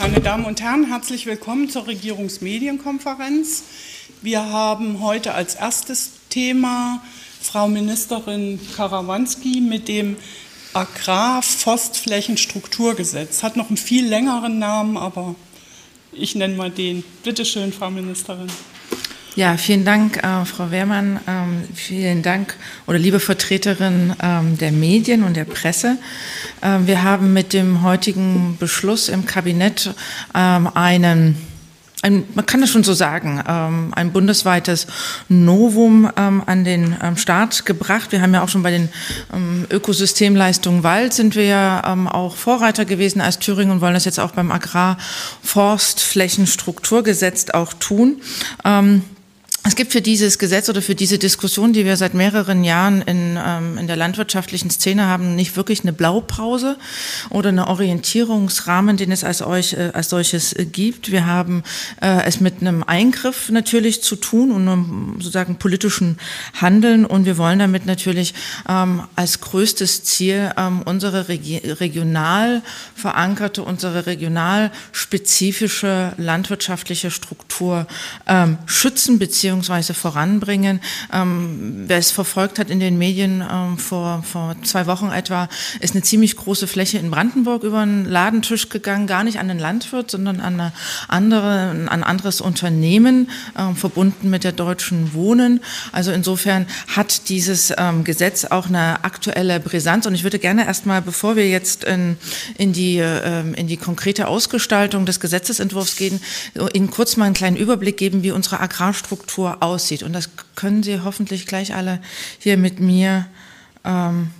Meine Damen und Herren, herzlich willkommen zur Regierungsmedienkonferenz. Wir haben heute als erstes Thema Frau Ministerin Karawanski mit dem Agrarforstflächenstrukturgesetz. Hat noch einen viel längeren Namen, aber ich nenne mal den. Bitte schön, Frau Ministerin. Ja, vielen Dank, äh, Frau Wehrmann. Ähm, vielen Dank oder liebe Vertreterin ähm, der Medien und der Presse. Ähm, wir haben mit dem heutigen Beschluss im Kabinett ähm, einen ein, man kann das schon so sagen, ähm, ein bundesweites Novum ähm, an den ähm, Start gebracht. Wir haben ja auch schon bei den ähm, Ökosystemleistungen Wald sind wir ja ähm, auch Vorreiter gewesen als Thüringen und wollen das jetzt auch beim Agrarforstflächenstrukturgesetz auch tun. Es gibt für dieses Gesetz oder für diese Diskussion, die wir seit mehreren Jahren in, ähm, in der landwirtschaftlichen Szene haben, nicht wirklich eine Blaupause oder eine Orientierungsrahmen, den es als, euch, äh, als solches äh, gibt. Wir haben äh, es mit einem Eingriff natürlich zu tun und einem sozusagen politischen Handeln und wir wollen damit natürlich ähm, als größtes Ziel ähm, unsere Regi regional verankerte, unsere regional spezifische landwirtschaftliche Struktur ähm, schützen bzw beziehungsweise voranbringen. Ähm, wer es verfolgt hat in den Medien ähm, vor, vor zwei Wochen etwa, ist eine ziemlich große Fläche in Brandenburg über einen Ladentisch gegangen, gar nicht an den Landwirt, sondern an, eine andere, an ein anderes Unternehmen, ähm, verbunden mit der Deutschen Wohnen. Also insofern hat dieses ähm, Gesetz auch eine aktuelle Brisanz. Und ich würde gerne erstmal, bevor wir jetzt in, in, die, äh, in die konkrete Ausgestaltung des Gesetzesentwurfs gehen, Ihnen kurz mal einen kleinen Überblick geben, wie unsere Agrarstruktur Aussieht. Und das können Sie hoffentlich gleich alle hier mit mir ähm,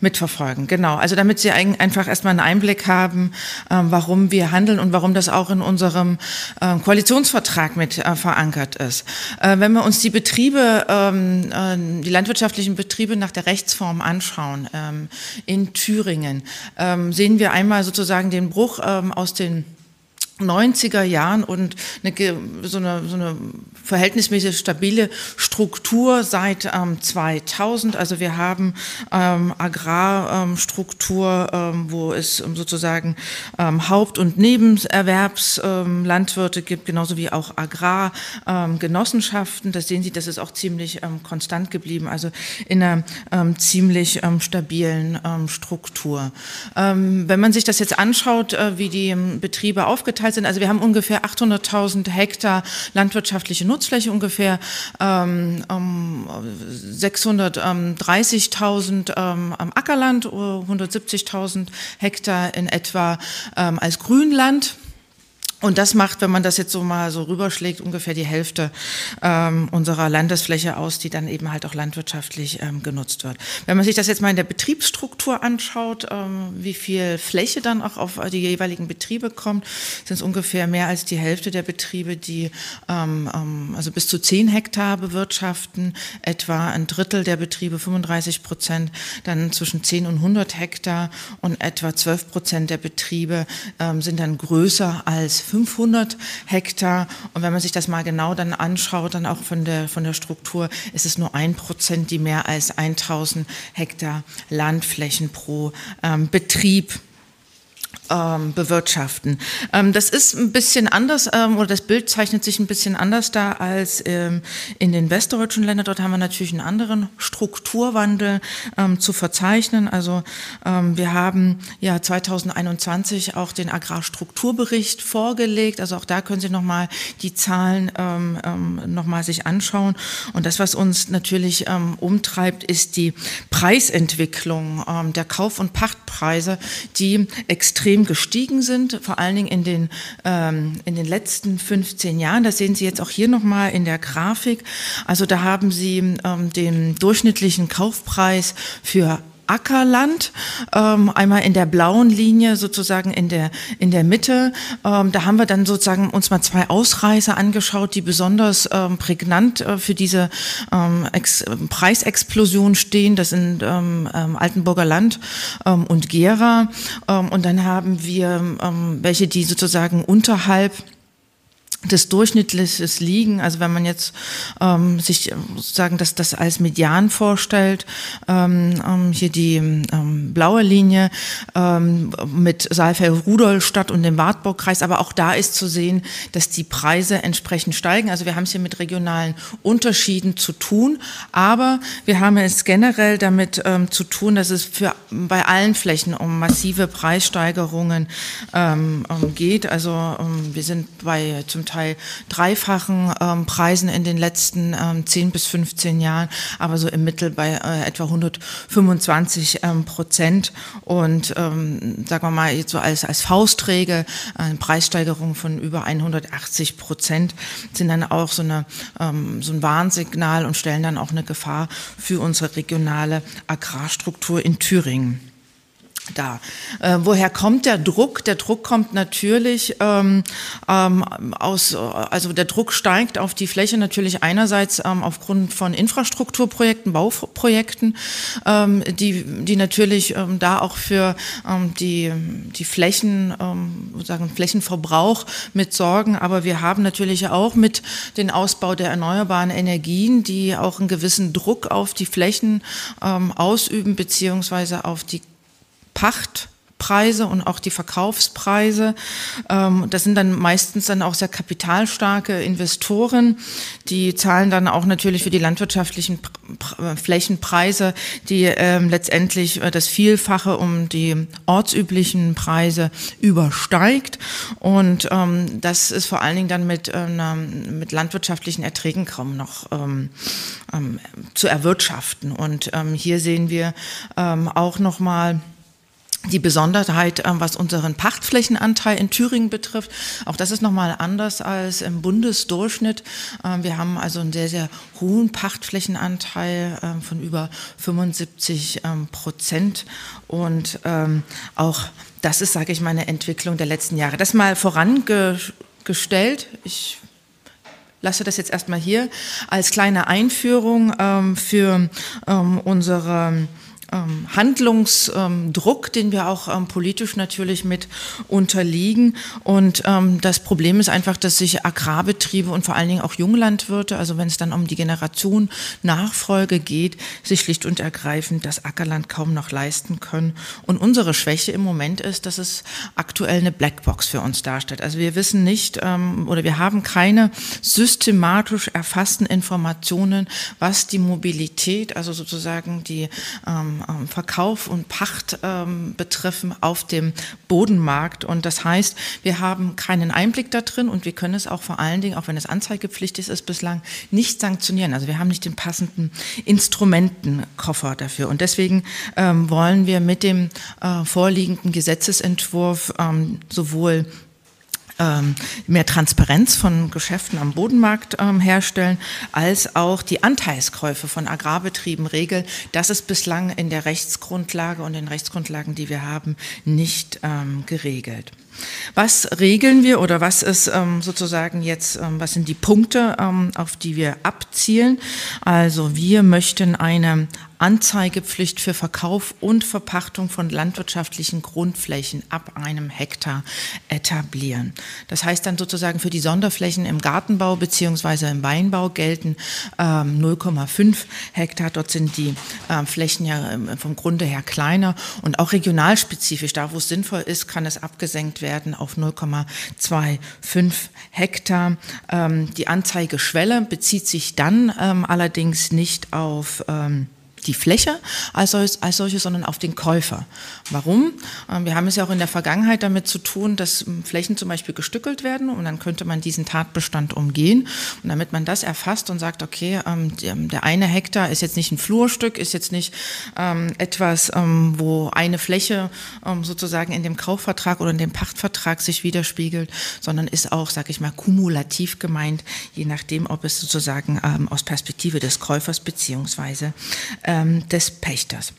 mitverfolgen. Genau, also damit Sie einfach erstmal einen Einblick haben, ähm, warum wir handeln und warum das auch in unserem äh, Koalitionsvertrag mit äh, verankert ist. Äh, wenn wir uns die Betriebe, ähm, äh, die landwirtschaftlichen Betriebe nach der Rechtsform anschauen ähm, in Thüringen, ähm, sehen wir einmal sozusagen den Bruch ähm, aus den 90er Jahren und eine, so, eine, so eine verhältnismäßig stabile Struktur seit ähm, 2000. Also wir haben ähm, Agrarstruktur, ähm, wo es ähm, sozusagen ähm, Haupt- und Nebenerwerbslandwirte gibt, genauso wie auch Agrargenossenschaften. das sehen Sie, das ist auch ziemlich ähm, konstant geblieben, also in einer ziemlich stabilen Struktur. wenn man sich das jetzt anschaut, äh, wie die Betriebe aufgeteilt verteilt sind. Also wir haben ungefähr 800.000 Hektar landwirtschaftliche Nutzfläche, ungefähr ähm, 630.000 ähm, am Ackerland, 170.000 Hektar in etwa ähm, als Grünland. Und das macht, wenn man das jetzt so mal so rüberschlägt, ungefähr die Hälfte ähm, unserer Landesfläche aus, die dann eben halt auch landwirtschaftlich ähm, genutzt wird. Wenn man sich das jetzt mal in der Betriebsstruktur anschaut, ähm, wie viel Fläche dann auch auf die jeweiligen Betriebe kommt, sind es ungefähr mehr als die Hälfte der Betriebe, die ähm, ähm, also bis zu 10 Hektar bewirtschaften, etwa ein Drittel der Betriebe, 35 Prozent, dann zwischen 10 und 100 Hektar und etwa 12 Prozent der Betriebe ähm, sind dann größer als 500 Hektar. Und wenn man sich das mal genau dann anschaut, dann auch von der, von der Struktur, ist es nur ein Prozent, die mehr als 1000 Hektar Landflächen pro ähm, Betrieb ähm, bewirtschaften. Ähm, das ist ein bisschen anders ähm, oder das Bild zeichnet sich ein bisschen anders da als ähm, in den westdeutschen Ländern. Dort haben wir natürlich einen anderen Strukturwandel ähm, zu verzeichnen. Also ähm, wir haben ja 2021 auch den Agrarstrukturbericht vorgelegt. Also auch da können Sie noch mal die Zahlen noch mal sich anschauen. Und das, was uns natürlich umtreibt, ist die Preisentwicklung der Kauf- und Pachtpreise, die extrem extrem gestiegen sind, vor allen Dingen in den, ähm, in den letzten 15 Jahren. Das sehen Sie jetzt auch hier nochmal in der Grafik. Also da haben Sie ähm, den durchschnittlichen Kaufpreis für Ackerland, ähm, einmal in der blauen Linie sozusagen in der, in der Mitte. Ähm, da haben wir dann sozusagen uns mal zwei Ausreißer angeschaut, die besonders ähm, prägnant äh, für diese ähm, Ex Preisexplosion stehen. Das sind ähm, ähm, Altenburger Land und Gera. Und dann haben wir welche, die sozusagen unterhalb des durchschnittliches Liegen, also wenn man jetzt ähm, sich sozusagen das, das als Median vorstellt, ähm, ähm, hier die ähm, blaue Linie ähm, mit Saalfeld-Rudolstadt und dem Wartburgkreis, aber auch da ist zu sehen, dass die Preise entsprechend steigen. Also wir haben es hier mit regionalen Unterschieden zu tun, aber wir haben es generell damit ähm, zu tun, dass es für bei allen Flächen um massive Preissteigerungen ähm, geht. Also ähm, wir sind bei zum Teil dreifachen ähm, Preisen in den letzten ähm, 10 bis 15 Jahren, aber so im Mittel bei äh, etwa 125 ähm, Prozent. Und ähm, sagen wir mal, jetzt so als, als Faustregel, eine Preissteigerung von über 180 Prozent sind dann auch so, eine, ähm, so ein Warnsignal und stellen dann auch eine Gefahr für unsere regionale Agrarstruktur in Thüringen da. Äh, woher kommt der Druck? Der Druck kommt natürlich ähm, ähm, aus, also der Druck steigt auf die Fläche natürlich einerseits ähm, aufgrund von Infrastrukturprojekten, Bauprojekten, ähm, die, die natürlich ähm, da auch für ähm, die, die Flächen, sagen Flächenverbrauch mit sorgen. Aber wir haben natürlich auch mit dem Ausbau der erneuerbaren Energien, die auch einen gewissen Druck auf die Flächen ausüben, beziehungsweise auf die Pachtpreise und auch die Verkaufspreise. Ähm, das sind dann meistens dann auch sehr kapitalstarke Investoren. Die zahlen dann auch natürlich für die landwirtschaftlichen äh, Flächenpreise, die ähm, letztendlich äh, das Vielfache um die ortsüblichen Preise übersteigt. Und ähm, das ist vor allen Dingen dann mit, mit landwirtschaftlichen Erträgen kaum noch zu erwirtschaften. Und hier sehen wir auch nochmal, die Besonderheit, ähm, was unseren Pachtflächenanteil in Thüringen betrifft, auch das ist nochmal anders als im Bundesdurchschnitt. Ähm, wir haben also einen sehr, sehr hohen Pachtflächenanteil ähm, von über 75 Prozent und auch das ist, sage ich mal, eine Entwicklung der letzten Jahre. Das mal vorangestellt. Ich lasse das jetzt erstmal hier als kleine Einführung für unsere ähm, Handlungsdruck, den wir auch ähm, politisch natürlich mit unterliegen. Und ähm, das Problem ist einfach, dass sich Agrarbetriebe und vor allen Dingen auch Junglandwirte, also wenn es dann um die Generation Nachfolge geht, sich schlicht und ergreifend das Ackerland kaum noch leisten können. Und unsere Schwäche im Moment ist, dass es aktuell eine Blackbox für uns darstellt. Also wir wissen nicht ähm, oder wir haben keine systematisch erfassten Informationen, was die Mobilität, also sozusagen die ähm, Verkauf und Pacht ähm, betreffen auf dem Bodenmarkt. Und das heißt, wir haben keinen Einblick da drin und wir können es auch vor allen Dingen, auch wenn es anzeigepflichtig ist, bislang nicht sanktionieren. Also wir haben nicht den passenden Instrumentenkoffer dafür. Und deswegen ähm, wollen wir mit dem äh, vorliegenden Gesetzesentwurf ähm, sowohl ähm, mehr Transparenz von Geschäften am Bodenmarkt ähm, herstellen, als auch die Anteilskäufe von Agrarbetrieben regeln. Das ist bislang in der Rechtsgrundlage und den Rechtsgrundlagen, die wir haben, nicht ähm, geregelt. Was regeln wir oder was ist ähm, sozusagen jetzt, ähm, was sind die Punkte, ähm, auf die wir abzielen? Also wir möchten eine Anzeigepflicht für Verkauf und Verpachtung von landwirtschaftlichen Grundflächen ab einem Hektar etablieren. Das heißt dann sozusagen für die Sonderflächen im Gartenbau beziehungsweise im Weinbau gelten ähm, 0,5 Hektar. Dort sind die äh, Flächen ja ähm, vom Grunde her kleiner und auch regionalspezifisch. Da, wo es sinnvoll ist, kann es abgesenkt werden auf 0,25 Hektar. Ähm, die Anzeigeschwelle bezieht sich dann ähm, allerdings nicht auf ähm, die Fläche als, als solche, sondern auf den Käufer. Warum? Ähm, wir haben es ja auch in der Vergangenheit damit zu tun, dass ähm, Flächen zum Beispiel gestückelt werden und dann könnte man diesen Tatbestand umgehen. Und damit man das erfasst und sagt, okay, ähm, der eine Hektar ist jetzt nicht ein Flurstück, ist jetzt nicht etwas, wo eine Fläche sozusagen in dem Kaufvertrag oder in dem Pachtvertrag sich widerspiegelt, sondern ist auch, sage ich mal, kumulativ gemeint, je nachdem, ob es sozusagen aus Perspektive des Käufers beziehungsweise ähm, des Pächters.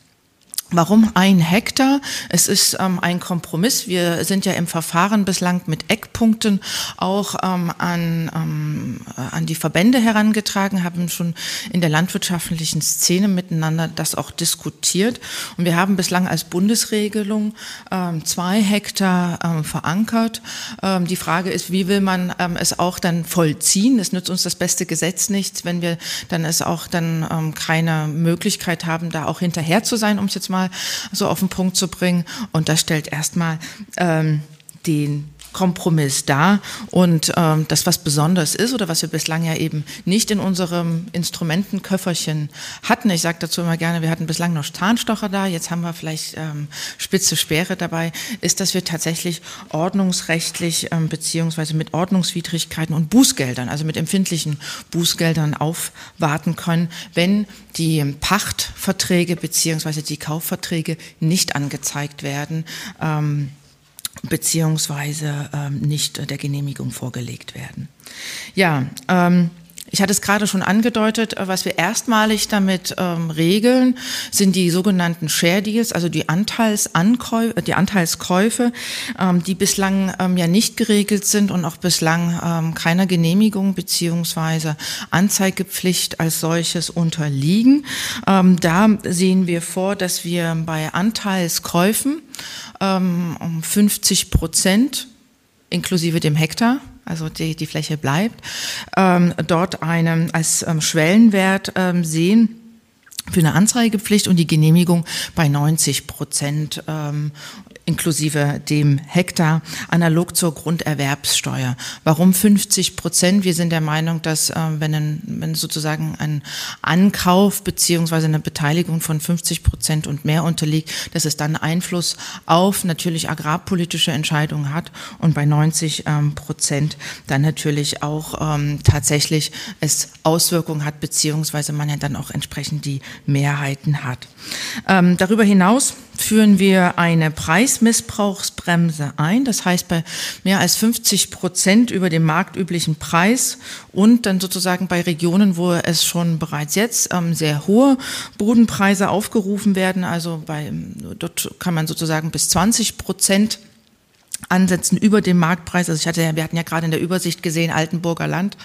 Warum ein Hektar? Es ist ähm, ein Kompromiss. Wir sind ja im Verfahren bislang mit Eckpunkten auch ähm, an, ähm, an die Verbände herangetragen, haben schon in der landwirtschaftlichen Szene miteinander das auch diskutiert. Und wir haben bislang als Bundesregelung ähm, zwei Hektar ähm, verankert. Ähm, die Frage ist, wie will man es auch dann vollziehen? Es nützt uns das beste Gesetz nichts, wenn wir dann es auch dann keine Möglichkeit haben, da auch hinterher zu sein, um es jetzt mal mal so auf den Punkt zu bringen. Und das stellt erstmal ähm, den Kompromiss dar. Und ähm, das, was besonders ist oder was wir bislang ja eben nicht in unserem Instrumentenköfferchen hatten, ich sage dazu immer gerne, wir hatten bislang noch Zahnstocher da, jetzt haben wir vielleicht ähm, spitze Speere dabei, ist, dass wir tatsächlich ordnungsrechtlich ähm, beziehungsweise mit Ordnungswidrigkeiten und Bußgeldern, also mit empfindlichen Bußgeldern aufwarten können, wenn die Pachtverträge beziehungsweise die Kaufverträge nicht angezeigt werden. Ähm, beziehungsweise ähm, nicht der Genehmigung vorgelegt werden. Ja, ähm, ich hatte es gerade schon angedeutet, äh, was wir erstmalig damit ähm, regeln, sind die sogenannten Share Deals, also die, Anteilsankäufe, äh, die Anteilskäufe, ähm, die bislang ähm, ja nicht geregelt sind und auch bislang ähm, keiner Genehmigung beziehungsweise Anzeigepflicht als solches unterliegen. Ähm, da sehen wir vor, dass wir bei Anteilskäufen ähm, um 50 Prozent inklusive dem Hektar also die, die Fläche bleibt, ähm, dort eine, als ähm, Schwellenwert ähm, sehen für eine Anzeigepflicht und die Genehmigung bei 90 Prozent ähm, inklusive dem Hektar, analog zur Grunderwerbssteuer. Warum 50 Prozent? Wir sind der Meinung, dass äh, wenn, ein, wenn sozusagen ein Ankauf beziehungsweise eine Beteiligung von 50 Prozent und mehr unterliegt, dass es dann Einfluss auf natürlich agrarpolitische Entscheidungen hat und bei 90 ähm, Prozent dann natürlich auch ähm, tatsächlich es Auswirkungen hat, beziehungsweise man ja dann auch entsprechend die Mehrheiten hat. Ähm, darüber hinaus führen wir eine Preismissbrauchsbremse ein. Das heißt, bei mehr als 50 Prozent über dem marktüblichen Preis und dann sozusagen bei Regionen, wo es schon bereits jetzt ähm, sehr hohe Bodenpreise aufgerufen werden, also bei, dort kann man sozusagen bis 20 Prozent ansetzen über dem Marktpreis. Also ich hatte ja, wir hatten ja gerade in der Übersicht gesehen, Altenburger Land,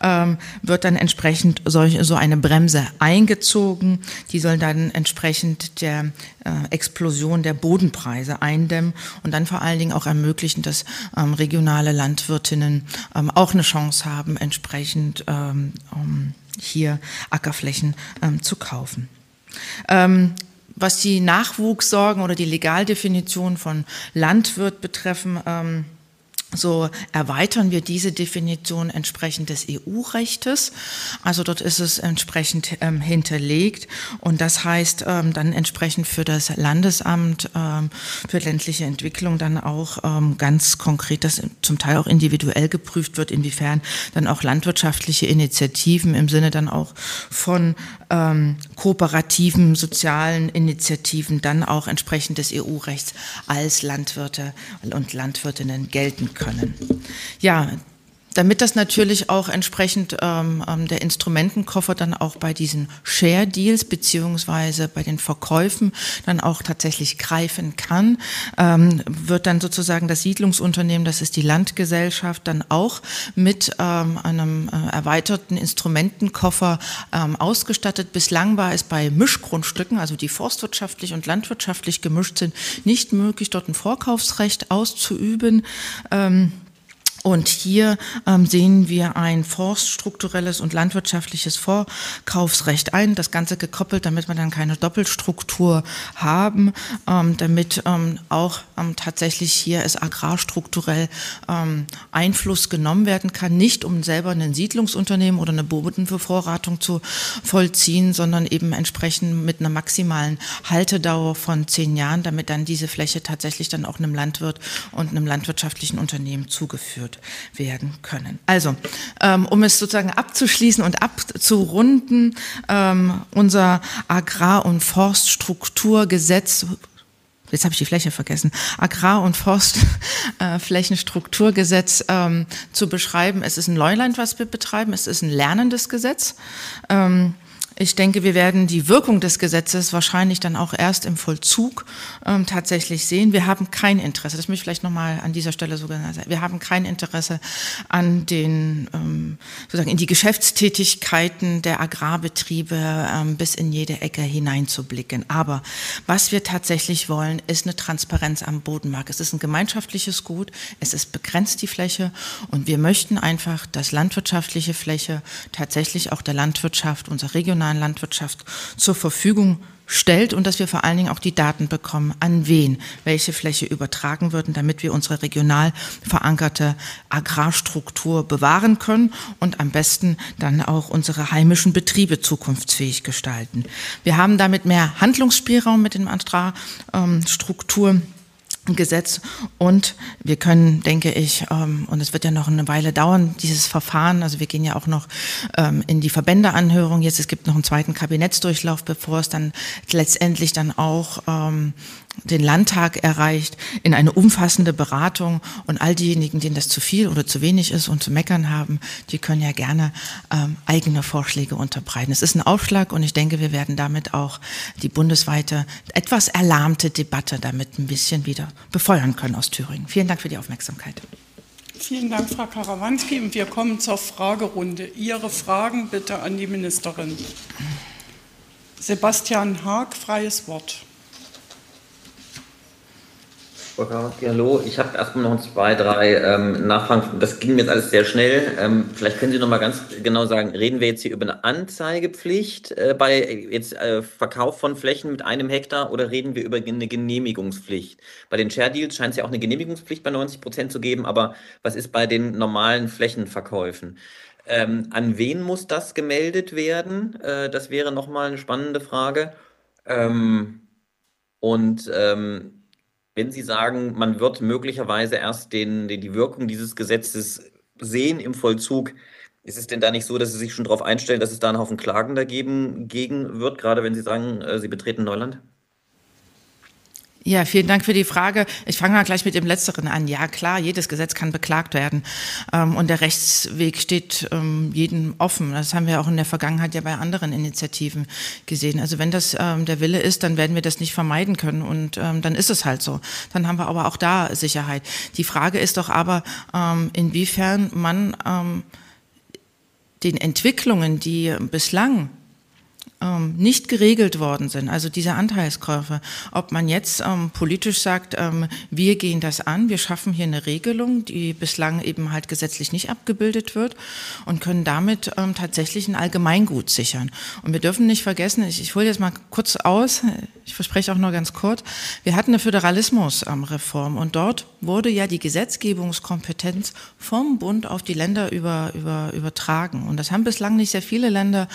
ähm, wird dann entsprechend solch, so eine Bremse eingezogen. Die soll dann entsprechend der äh, Explosion der Bodenpreise eindämmen und dann vor allen Dingen auch ermöglichen, dass ähm, regionale Landwirtinnen ähm, auch eine Chance haben, entsprechend ähm, hier Ackerflächen ähm, zu kaufen. Ähm, was die Nachwuchssorgen oder die Legaldefinition von Landwirt betreffen, ähm, so erweitern wir diese Definition entsprechend des EU-Rechtes. Also dort ist es entsprechend ähm, hinterlegt und das heißt ähm, dann entsprechend für das Landesamt ähm, für ländliche Entwicklung dann auch ähm, ganz konkret, dass zum Teil auch individuell geprüft wird, inwiefern dann auch landwirtschaftliche Initiativen im Sinne dann auch von ähm, kooperativen sozialen Initiativen dann auch entsprechend des EU-Rechts als Landwirte und Landwirtinnen gelten können. Ja, damit das natürlich auch entsprechend ähm, ähm, der Instrumentenkoffer dann auch bei diesen Share Deals beziehungsweise bei den Verkäufen dann auch tatsächlich greifen kann, ähm, wird dann sozusagen das Siedlungsunternehmen, das ist die Landgesellschaft, dann auch mit ähm, einem äh, erweiterten Instrumentenkoffer ähm, ausgestattet. Bislang war es bei Mischgrundstücken, also die forstwirtschaftlich und landwirtschaftlich gemischt sind, nicht möglich, dort ein Vorkaufsrecht auszuüben. Ähm, und hier ähm, sehen wir ein forststrukturelles und landwirtschaftliches Vorkaufsrecht ein, das Ganze gekoppelt, damit wir dann keine Doppelstruktur haben, ähm, damit ähm, auch ähm, tatsächlich hier es agrarstrukturell ähm, Einfluss genommen werden kann, nicht um selber ein Siedlungsunternehmen oder eine Bodenbevorratung zu vollziehen, sondern eben entsprechend mit einer maximalen Haltedauer von zehn Jahren, damit dann diese Fläche tatsächlich dann auch einem Landwirt und einem landwirtschaftlichen Unternehmen zugeführt durchgeführt werden können. Also, ähm, um es sozusagen abzuschließen und abzurunden, ähm, unser Agrar- und Forststrukturgesetz jetzt habe ich die Fläche vergessen, Agrar- und Forstflächenstrukturgesetz äh, ähm, zu beschreiben. Es ist ein Neuland, was wir betreiben. Es ist ein lernendes Gesetz. Ähm, Ich denke, wir werden die Wirkung des Gesetzes wahrscheinlich dann auch erst im Vollzug ähm, tatsächlich sehen. Wir haben kein Interesse, das möchte ich vielleicht nochmal an dieser Stelle sogar sagen, wir haben kein Interesse an den, ähm, sozusagen in die Geschäftstätigkeiten der Agrarbetriebe ähm, bis in jede Ecke hineinzublicken. Aber was wir tatsächlich wollen, ist eine Transparenz am Bodenmarkt. Es ist ein gemeinschaftliches Gut, es ist begrenzt die Fläche und wir möchten einfach, dass landwirtschaftliche Fläche tatsächlich auch der Landwirtschaft, unserer regionalen regionalen Landwirtschaft zur Verfügung stellt und dass wir vor allen Dingen auch die Daten bekommen, an wen welche Fläche übertragen würden, damit wir unsere regional verankerte Agrarstruktur bewahren können und am besten dann auch unsere heimischen Betriebe zukunftsfähig gestalten. Wir haben damit mehr Handlungsspielraum mit den Agrarstrukturen. Gesetz. Und wir können, denke ich, ähm, und es wird ja noch eine Weile dauern, dieses Verfahren, also wir gehen ja auch noch ähm, in die Verbändeanhörung jetzt, es gibt noch einen zweiten Kabinettsdurchlauf, bevor es dann letztendlich dann auch ähm, den Landtag erreicht, in eine umfassende Beratung und all diejenigen, denen das zu viel oder zu wenig ist und zu meckern haben, die können ja gerne ähm, eigene Vorschläge unterbreiten. Es ist ein Aufschlag und ich denke, wir werden damit auch die bundesweite etwas erlahmte Debatte damit ein bisschen wieder befeuern können aus Thüringen. Vielen Dank für die Aufmerksamkeit. Vielen Dank, Frau Karawanski. Und wir kommen zur Fragerunde. Ihre Fragen bitte an die Ministerin. Sebastian Haag, freies Wort. Hallo. Ich habe erstmal noch zwei, drei ähm, Nachfragen. Das ging mir jetzt alles sehr schnell. Ähm, vielleicht können Sie noch mal ganz genau sagen, reden wir jetzt hier über eine Anzeigepflicht äh, bei jetzt äh, Verkauf von Flächen mit einem Hektar oder reden wir über eine Genehmigungspflicht? Bei den Share Deals scheint es ja auch eine Genehmigungspflicht bei 90 Prozent zu geben, aber was ist bei den normalen Flächenverkäufen? Ähm, an wen muss das gemeldet werden? Äh, das wäre noch mal eine spannende Frage. Ähm, und ähm, wenn Sie sagen, man wird möglicherweise erst den, den, die Wirkung dieses Gesetzes sehen im Vollzug, ist es denn da nicht so, dass Sie sich schon darauf einstellen, dass es da einen Haufen Klagen dagegen gegen wird, gerade wenn Sie sagen, äh, Sie betreten Neuland? Ja, vielen Dank für die Frage. Ich fange mal gleich mit dem Letzteren an. Ja, klar, jedes Gesetz kann beklagt werden. Ähm, und der Rechtsweg steht ähm, jedem offen. Das haben wir auch in der Vergangenheit ja bei anderen Initiativen gesehen. Also wenn das ähm, der Wille ist, dann werden wir das nicht vermeiden können. Und dann ist es halt so. Dann haben wir aber auch da Sicherheit. Die Frage ist doch aber, inwiefern man den Entwicklungen, die bislang ähm, nicht geregelt worden sind, also diese Anteilskäufe, ob man jetzt ähm, politisch sagt, ähm, wir gehen das an, wir schaffen hier eine Regelung, die bislang eben halt gesetzlich nicht abgebildet wird und können damit ähm, tatsächlich ein Allgemeingut sichern. Und wir dürfen nicht vergessen, ich, ich hole jetzt mal kurz aus, ich verspreche auch nur ganz kurz, wir hatten eine Föderalismusreform und dort wurde ja die Gesetzgebungskompetenz vom Bund auf die Länder über, über, übertragen. Und das haben bislang nicht sehr viele Länder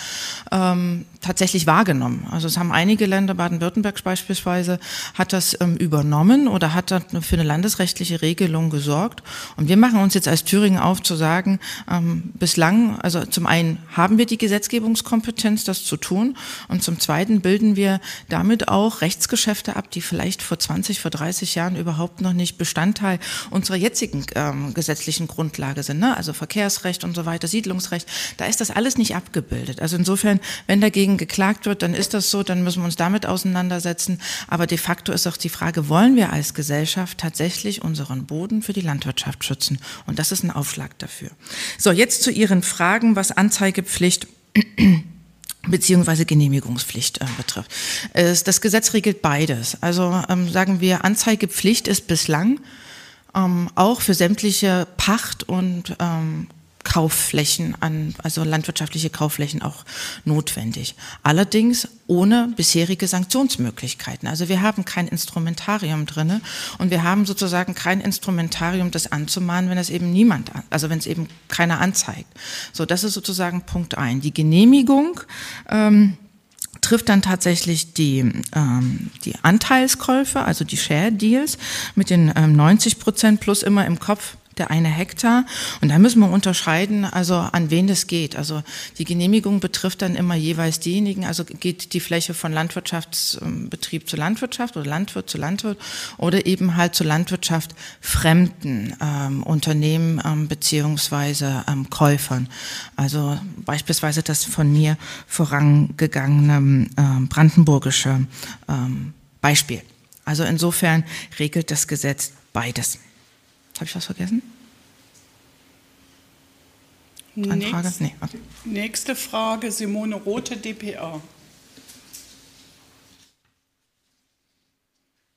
ähm, tatsächlich wahrgenommen. Also es haben einige Länder, Baden-Württemberg beispielsweise, hat das ähm, übernommen oder hat dann für eine landesrechtliche Regelung gesorgt. Und wir machen uns jetzt als Thüringen auf zu sagen, ähm, bislang, also zum einen haben wir die Gesetzgebungskompetenz, das zu tun, und zum zweiten bilden wir damit auch Rechtsgeschäfte ab, die vielleicht vor 20, vor 30 Jahren überhaupt noch nicht Bestandteil unserer jetzigen ähm, gesetzlichen Grundlage sind. Ne? Also Verkehrsrecht und so weiter, Siedlungsrecht, da ist das alles nicht abgebildet. Also insofern, wenn dagegen dagegen geklagt wird, dann ist das so, dann müssen wir uns damit auseinandersetzen. Aber de facto ist auch die Frage, wollen wir als Gesellschaft tatsächlich unseren Boden für die Landwirtschaft schützen? Und das ist ein Aufschlag dafür. So, jetzt zu Ihren Fragen, was Anzeigepflicht beziehungsweise Genehmigungspflicht äh, betrifft. Das Gesetz regelt beides. Also ähm, sagen wir, Anzeigepflicht ist bislang ähm, auch für sämtliche Pacht- und ähm, Kaufflächen an, also landwirtschaftliche Kaufflächen auch notwendig. Allerdings ohne bisherige Sanktionsmöglichkeiten. Also wir haben kein Instrumentarium drinne und wir haben sozusagen kein Instrumentarium, das anzumahnen, wenn es eben niemand, also wenn es eben keiner anzeigt. So, das ist sozusagen Punkt ein. Die Genehmigung ähm, trifft dann tatsächlich die, ähm, die Anteilskäufe, also die Share Deals mit den ähm, 90 Prozent plus immer im Kopf der eine Hektar. Und da müssen wir unterscheiden, also an wen es geht. Also die Genehmigung betrifft dann immer jeweils diejenigen, also geht die Fläche von Landwirtschaftsbetrieb zu Landwirtschaft oder Landwirt zu Landwirt oder eben halt zu Landwirtschaft fremden ähm, Unternehmen ähm, beziehungsweise ähm, Käufern. Also beispielsweise das von mir vorangegangene ähm, brandenburgische ähm, Beispiel. Also insofern regelt das Gesetz beides. Habe ich was vergessen? Anfrage? Nächst, nee. okay. Nächste Frage, Simone Rote, dpa.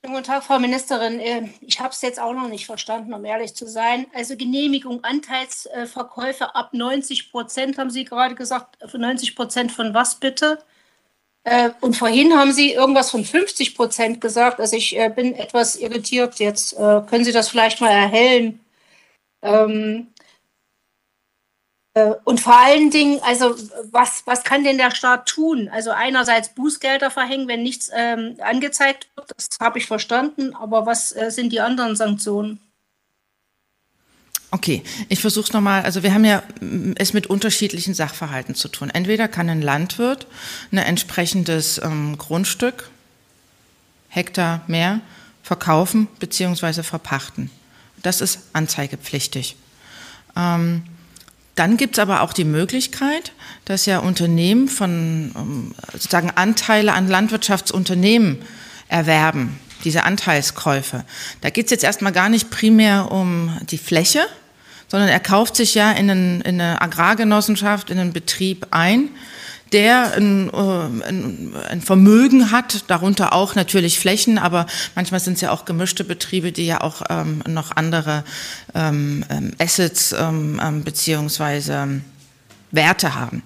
Guten Tag, Frau Ministerin. Äh, ich habe es jetzt auch noch nicht verstanden, um ehrlich zu sein. Also Genehmigung Anteilsverkäufe ab 90 Prozent, haben Sie gerade gesagt. 90 Prozent von was bitte? Äh, und vorhin haben Sie irgendwas von 50 Prozent gesagt. Also ich äh, bin etwas irritiert jetzt. Können Sie das vielleicht mal erhellen? Ähm, äh, und vor allen Dingen, also was, was kann denn der Staat tun? Also einerseits Bußgelder verhängen, wenn nichts ähm, angezeigt wird, das habe ich verstanden, aber was äh, sind die anderen Sanktionen? Okay, ich versuche es nochmal. Also wir haben ja mm, es mit unterschiedlichen Sachverhalten zu tun. Entweder kann ein Landwirt ein entsprechendes ähm, Grundstück, Hektar mehr, verkaufen bzw. verpachten. Das ist anzeigepflichtig. Ähm, dann gibt es aber auch die Möglichkeit, dass ja Unternehmen von ähm, sozusagen Anteile an Landwirtschaftsunternehmen erwerben, diese Anteilskäufe. Da geht es jetzt erstmal gar nicht primär um die Fläche, sondern er kauft sich ja in, einen, in eine Agrargenossenschaft, in einen Betrieb ein der ein, äh, ein, ein, Vermögen hat, darunter auch natürlich Flächen, aber manchmal sind es ja auch gemischte Betriebe, die ja auch ähm, noch andere ähm, ähm Assets ähm, ähm, beziehungsweise Werte haben.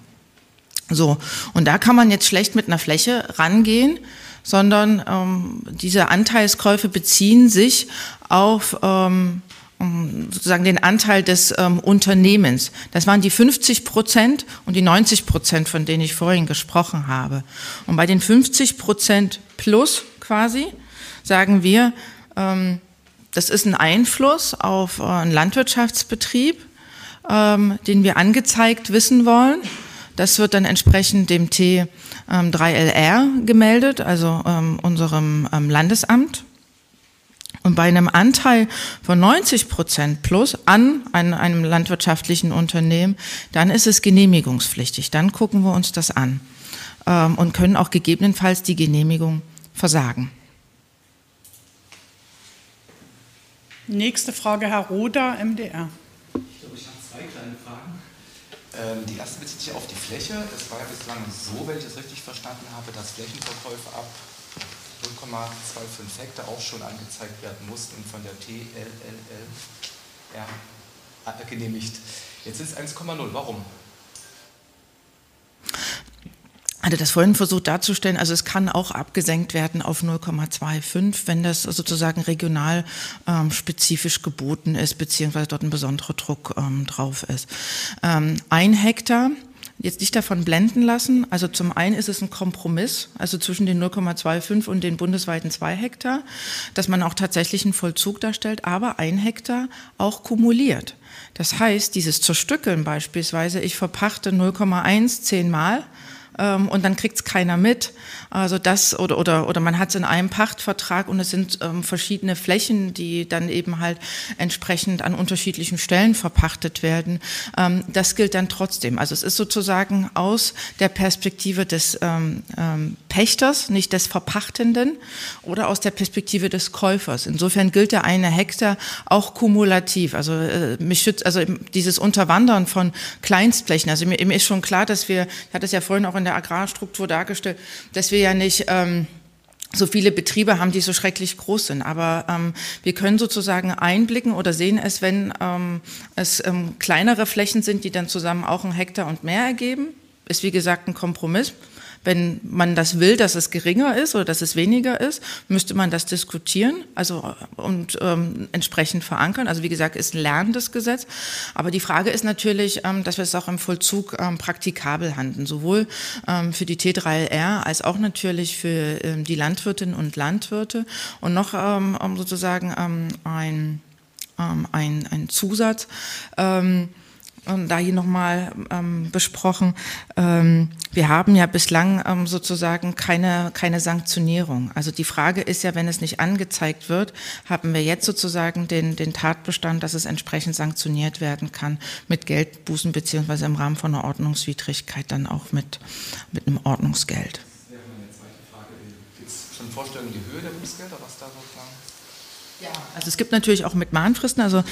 So, und da kann man jetzt schlecht mit einer Fläche rangehen, sondern ähm, diese Anteilskäufe beziehen sich auf ähm, sozusagen den Anteil des ähm, Unternehmens. Das waren die 50 Prozent und die 90 Prozent, von denen ich vorhin gesprochen habe. Und bei den 50 Prozent plus quasi sagen wir, ähm, das ist ein Einfluss auf äh, einen Landwirtschaftsbetrieb, ähm, den wir angezeigt wissen wollen. Das wird dann entsprechend dem T3LR ähm, gemeldet, also ähm, unserem ähm, Landesamt und bei einem Anteil von 90 Prozent plus an einem landwirtschaftlichen Unternehmen, dann ist es genehmigungspflichtig. Dann gucken wir uns das an ähm, und können auch gegebenenfalls die Genehmigung versagen. Nächste Frage, Herr Roder, MDR. Ich glaube, ich habe zwei kleine Fragen. Ähm, die erste bezieht sich auf die Fläche. Es war ja bislang so, wenn ich das richtig verstanden habe, dass Flächenverkäufe ab 0,25 Hektar auch schon angezeigt werden mussten und von der TLLL genehmigt. Jetzt ist es 1,0. Warum? hatte das vorhin versucht darzustellen, also es kann auch abgesenkt werden auf 0,25, wenn das sozusagen regional ähm, spezifisch geboten ist, beziehungsweise dort ein besonderer Druck ähm, drauf ist. Ähm, ein Hektar jetzt nicht davon blenden lassen. Also zum einen ist es ein Kompromiss, also zwischen den 0,25 und den bundesweiten 2 Hektar, dass man auch tatsächlich einen Vollzug darstellt, aber ein Hektar auch kumuliert. Das heißt, dieses Zerstückeln beispielsweise, ich verpachte 0,1 zehnmal, ähm, und dann kriegt es keiner mit. Also das oder oder oder man hat es in einem Pachtvertrag und es sind ähm, verschiedene Flächen, die dann eben halt entsprechend an unterschiedlichen Stellen verpachtet werden. Ähm, das gilt dann trotzdem. Also es ist sozusagen aus der Perspektive des ähm, ähm, Pächters, nicht des Verpachtenden, oder aus der Perspektive des Käufers. Insofern gilt der eine Hektar auch kumulativ. Also äh, mich schützt also dieses Unterwandern von Kleinstflächen. Also mir, mir ist schon klar, dass wir, ich hatte es ja vorhin auch in der Agrarstruktur dargestellt, dass wir ja nicht ähm, so viele Betriebe haben, die so schrecklich groß sind. Aber ähm, wir können sozusagen einblicken oder sehen es, wenn ähm, es ähm, kleinere Flächen sind, die dann zusammen auch ein Hektar und mehr ergeben. Ist wie gesagt ein Kompromiss. Wenn man das will, dass es geringer ist oder dass es weniger ist, müsste man das diskutieren also, und ähm, entsprechend verankern. Also wie gesagt, ist ein lernendes Gesetz. Aber die Frage ist natürlich, ähm, dass wir es auch im Vollzug ähm, praktikabel handeln, sowohl ähm, für die T3LR als auch natürlich für ähm, die Landwirtinnen und Landwirte. Und noch ähm, sozusagen ein ähm, ein, ein Zusatz. Ähm, und da hier nochmal ähm, besprochen. Ähm, wir haben ja bislang ähm, sozusagen keine, keine Sanktionierung. Also die Frage ist ja, wenn es nicht angezeigt wird, haben wir jetzt sozusagen den, den Tatbestand, dass es entsprechend sanktioniert werden kann mit Geldbußen beziehungsweise im Rahmen von einer Ordnungswidrigkeit dann auch mit, mit einem Ordnungsgeld. Das wäre meine zweite Frage. Gibt es schon Vorstellungen, die Höhe der Bußgelder, was da sozusagen? Ja, also es gibt natürlich auch mit Mahnfristen, also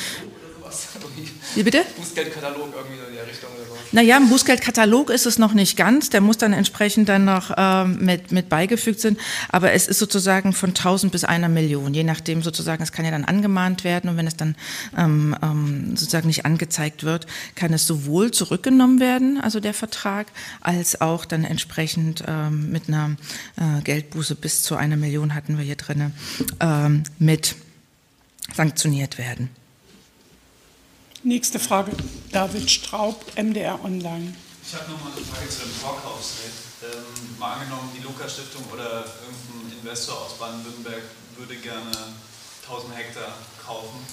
wie bitte? Bußgeldkatalog irgendwie in der Richtung oder so? Naja, im Bußgeldkatalog ist es noch nicht ganz. Der muss dann entsprechend dann noch ähm, mit, mit beigefügt sein. Aber es ist sozusagen von 1000 bis einer Million. Je nachdem sozusagen, es kann ja dann angemahnt werden. Und wenn es dann ähm, ähm, sozusagen nicht angezeigt wird, kann es sowohl zurückgenommen werden, also der Vertrag, als auch dann entsprechend ähm, mit einer äh, Geldbuße bis zu einer Million hatten wir hier drin, ähm, mit sanktioniert werden. Nächste Frage, David Straub, MDR Online. Ich habe nochmal eine Frage zu dem Vorkaufsrecht. Ähm, mal angenommen, die Lukas-Stiftung oder irgendein Investor aus Baden-Württemberg würde gerne 1000 Hektar kaufen,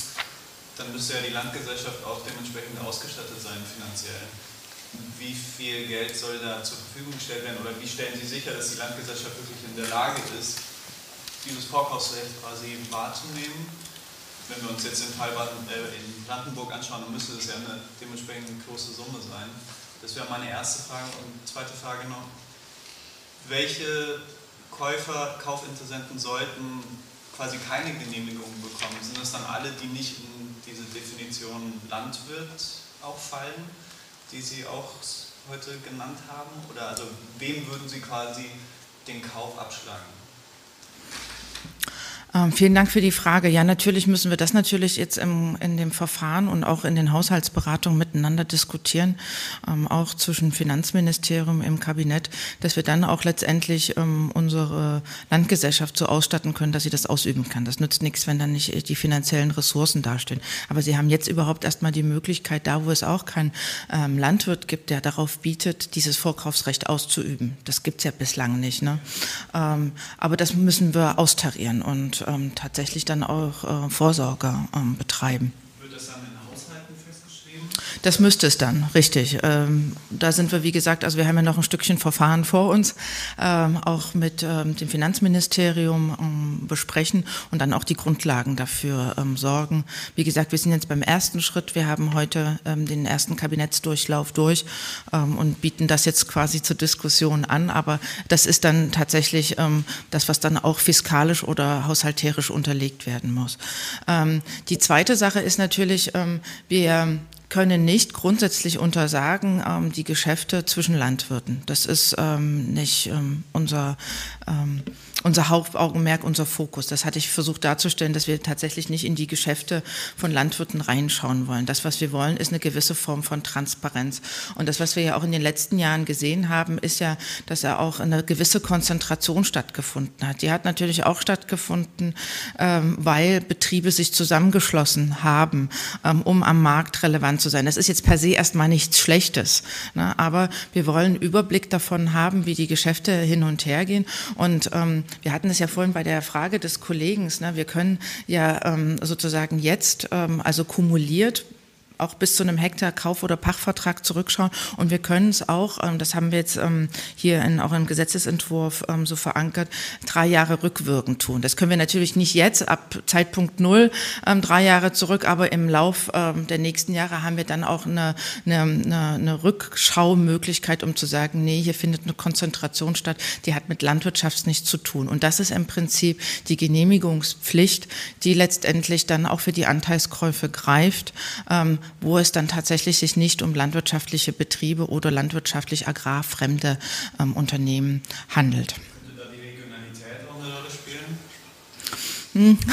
dann müsste ja die Landgesellschaft auch dementsprechend ausgestattet sein finanziell. Wie viel Geld soll da zur Verfügung gestellt werden oder wie stellen Sie sicher, dass die Landgesellschaft wirklich in der Lage ist, dieses Vorkaufsrecht quasi wahrzunehmen wenn wir uns jetzt den Fall äh, in Brandenburg anschauen, dann müsste das ja eine dementsprechend große Summe sein. Das wäre meine erste Frage. Und zweite Frage noch, welche Käufer, Kaufinteressenten sollten quasi keine Genehmigung bekommen? Sind das dann alle, die nicht in diese Definition Landwirt auch fallen, die Sie auch heute genannt haben? Oder also wem würden Sie quasi den Kauf abschlagen? Ähm, vielen Dank für die Frage. Ja, natürlich müssen wir das natürlich jetzt im, in dem Verfahren und auch in den Haushaltsberatungen miteinander diskutieren, ähm, auch zwischen Finanzministerium im Kabinett, dass wir dann auch letztendlich ähm, unsere Landgesellschaft so ausstatten können, dass sie das ausüben kann. Das nützt nichts, wenn dann nicht die finanziellen Ressourcen dastehen. Aber sie haben jetzt überhaupt erstmal die Möglichkeit, da wo es auch keinen ähm, Landwirt gibt, der darauf bietet, dieses Vorkaufsrecht auszuüben. Das gibt es ja bislang nicht. Ne? Ähm, aber das müssen wir austarieren und ähm, tatsächlich dann auch äh, Vorsorge ähm, betreiben. Das müsste es dann, richtig. Ähm, da sind wir, wie gesagt, also wir haben ja noch ein Stückchen Verfahren vor uns, ähm, auch mit ähm, dem Finanzministerium ähm, besprechen und dann auch die Grundlagen dafür ähm, sorgen. Wie gesagt, wir sind jetzt beim ersten Schritt. Wir haben heute ähm, den ersten Kabinettsdurchlauf durch und bieten das jetzt quasi zur Diskussion an. Aber das ist dann tatsächlich das, was dann auch fiskalisch oder haushalterisch unterlegt werden muss. die zweite Sache ist natürlich, wir können nicht grundsätzlich untersagen ähm, die Geschäfte zwischen Landwirten. Das ist ähm, nicht ähm, unser ähm, unser Hauptaugenmerk, unser Fokus. Das hatte ich versucht darzustellen, dass wir tatsächlich nicht in die Geschäfte von Landwirten reinschauen wollen. Das, was wir wollen, ist eine gewisse Form von Transparenz. Und das, was wir ja auch in den letzten Jahren gesehen haben, ist ja, dass ja auch eine gewisse Konzentration stattgefunden hat. Die hat natürlich auch stattgefunden, ähm, weil Betriebe sich zusammengeschlossen haben, ähm, um am Markt relevant zu sein. Das ist jetzt per se erstmal nichts Schlechtes. Ne? Aber wir wollen Überblick davon haben, wie die Geschäfte hin und her gehen. Und ähm, wir hatten es ja vorhin bei der Frage des Kollegen, ne, wir können ja ähm, sozusagen jetzt, ähm, also kumuliert auch bis zu einem Hektar Kauf- oder Pachtvertrag zurückschauen. Und wir können es auch, ähm, das haben wir jetzt ähm, hier in, auch im Gesetzesentwurf ähm, so verankert, drei Jahre rückwirkend tun. Das können wir natürlich nicht jetzt ab Zeitpunkt null drei Jahre zurück, aber im Lauf der nächsten Jahre haben wir dann auch eine, eine, eine Rückschaumöglichkeit, um zu sagen, nee, hier findet eine Konzentration statt, die hat mit Landwirtschaft nichts zu tun. Und das ist im Prinzip die Genehmigungspflicht, die letztendlich dann auch für die Anteilskäufe greift, wo es dann tatsächlich sich nicht um landwirtschaftliche Betriebe oder landwirtschaftlich agrarfremde ähm, Unternehmen handelt. Könnte da die Regionalität auch eine Rolle spielen? Hm.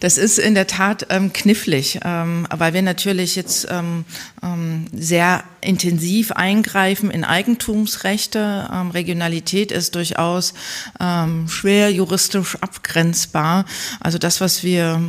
Das ist in der Tat ähm, knifflig, ähm, weil wir natürlich jetzt ähm, ähm, sehr intensiv eingreifen in Eigentumsrechte. Ähm, Regionalität ist durchaus ähm, schwer juristisch abgrenzbar. Also das, was wir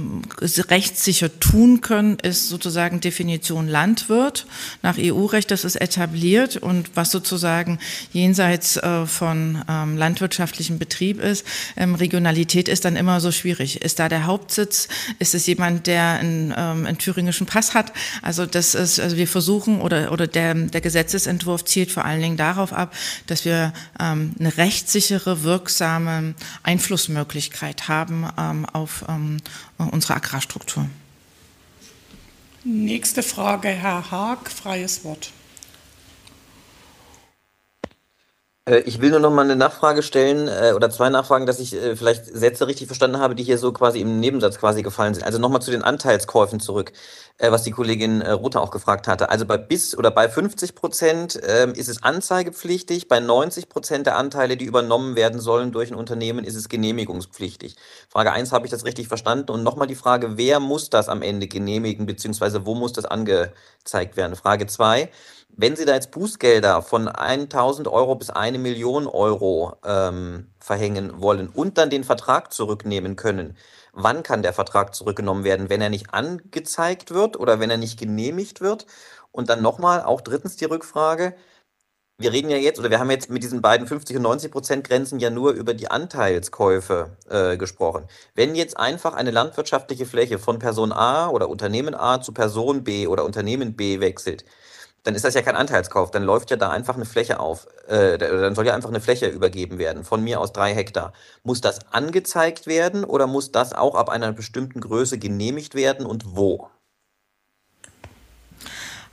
rechtssicher tun können, ist sozusagen Definition Landwirt. Nach EU-Recht, das ist etabliert und was sozusagen jenseits äh, von ähm, landwirtschaftlichem Betrieb ist. Ähm, Regionalität ist dann immer so schwierig. Ist da der Hauptsitz? Ist es jemand, der einen, ähm, einen thüringischen Pass hat? Also das ist, also wir versuchen oder, oder der, der Gesetzesentwurf zielt vor allen Dingen darauf ab, dass wir ähm, eine rechtssichere, wirksame Einflussmöglichkeit haben ähm, auf ähm, unsere Agrarstruktur. Nächste Frage, Herr Haag, freies Wort. Äh, ich will nur noch mal eine Nachfrage stellen äh, oder zwei Nachfragen, dass ich äh, vielleicht Sätze richtig verstanden habe, die hier so quasi im Nebensatz quasi gefallen sind. Also nochmal zu den Anteilskäufen zurück, äh, was die Kollegin äh, Rother auch gefragt hatte. Also bei bis oder bei 50 Prozent äh, ist es anzeigepflichtig, bei 90 Prozent der Anteile, die übernommen werden sollen durch ein Unternehmen, ist es genehmigungspflichtig. Frage eins habe ich das richtig verstanden? Und nochmal die Frage, wer muss das am Ende genehmigen, beziehungsweise wo muss das angezeigt werden? Frage zwei wenn Sie da jetzt Bußgelder von 1000 Euro bis eine Million Euro ähm, verhängen wollen und dann den Vertrag zurücknehmen können, wann kann der Vertrag zurückgenommen werden? Wenn er nicht angezeigt wird oder wenn er nicht genehmigt wird? Und dann nochmal, auch drittens die Rückfrage. Wir reden ja jetzt, oder wir haben jetzt mit diesen beiden 50 und 90 Prozent Grenzen ja nur über die Anteilskäufe äh, gesprochen. Wenn jetzt einfach eine landwirtschaftliche Fläche von Person A oder Unternehmen A zu Person B oder Unternehmen B wechselt, dann ist das ja kein Anteilskauf, dann läuft ja da einfach eine Fläche auf, äh, dann soll ja einfach eine Fläche übergeben werden, von mir aus drei Hektar. Muss das angezeigt werden oder muss das auch ab einer bestimmten Größe genehmigt werden und wo?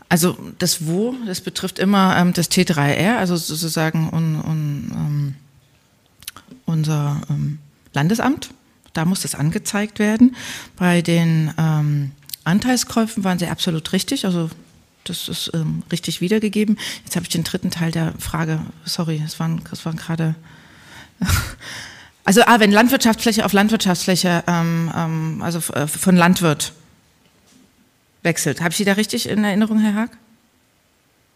Also das Wo, das betrifft immer ähm, das T3R, also sozusagen un, un, um, unser ähm, Landesamt. Da muss das angezeigt werden. Bei den ähm, Anteilskäufen waren sie absolut richtig. Also das ist ähm, richtig wiedergegeben. Jetzt habe ich den dritten Teil der Frage, sorry, es waren, es waren gerade. Also, ah, wenn Landwirtschaftsfläche auf Landwirtschaftsfläche, ähm, ähm, also äh, von Landwirt wechselt. Habe ich Sie da richtig in Erinnerung, Herr Haag?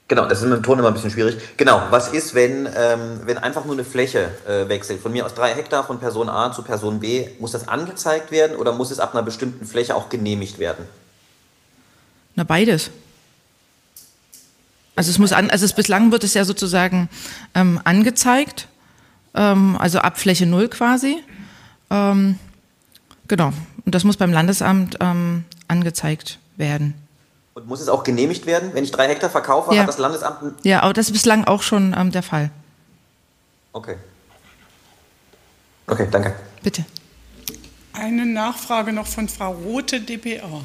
Genau, das ist mit dem Ton immer ein bisschen schwierig. Genau, was ist, wenn, ähm, wenn einfach nur eine Fläche äh, wechselt? Von mir aus drei Hektar von Person A zu Person B, muss das angezeigt werden oder muss es ab einer bestimmten Fläche auch genehmigt werden? Na, beides. Also es muss an, also es bislang wird es ja sozusagen ähm, angezeigt, ähm, also ab Fläche null quasi. Ähm, genau. Und das muss beim Landesamt ähm, angezeigt werden. Und muss es auch genehmigt werden? Wenn ich drei Hektar verkaufe, ja. hat das Landesamt. Ja, aber das ist bislang auch schon ähm, der Fall. Okay. Okay, danke. Bitte. Eine Nachfrage noch von Frau Rote, dpa.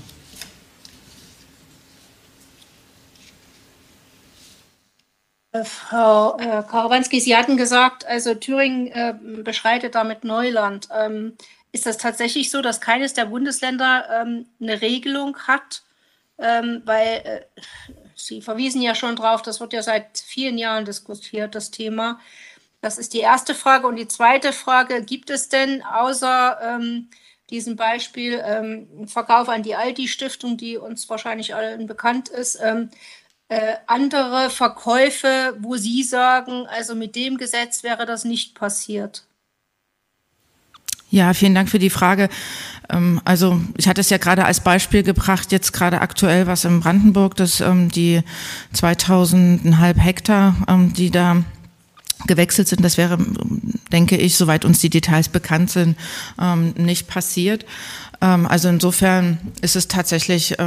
Frau äh, Karawanski, Sie hatten gesagt, also Thüringen äh, beschreitet damit Neuland. Ähm, ist das tatsächlich so, dass keines der Bundesländer ähm, eine Regelung hat? Ähm, weil äh, Sie verwiesen ja schon drauf, das wird ja seit vielen Jahren diskutiert, das Thema. Das ist die erste Frage. Und die zweite Frage, gibt es denn außer ähm, diesem Beispiel ähm, Verkauf an die Aldi-Stiftung, die uns wahrscheinlich allen bekannt ist, ähm, äh, andere Verkäufe, wo Sie sagen, also mit dem Gesetz wäre das nicht passiert? Ja, vielen Dank für die Frage. Ähm, also ich hatte es ja gerade als Beispiel gebracht, jetzt gerade aktuell was in Brandenburg, dass ähm, die 2000,5 Hektar, ähm, die da gewechselt sind, das wäre, denke ich, soweit uns die Details bekannt sind, nicht passiert. Also insofern ist es tatsächlich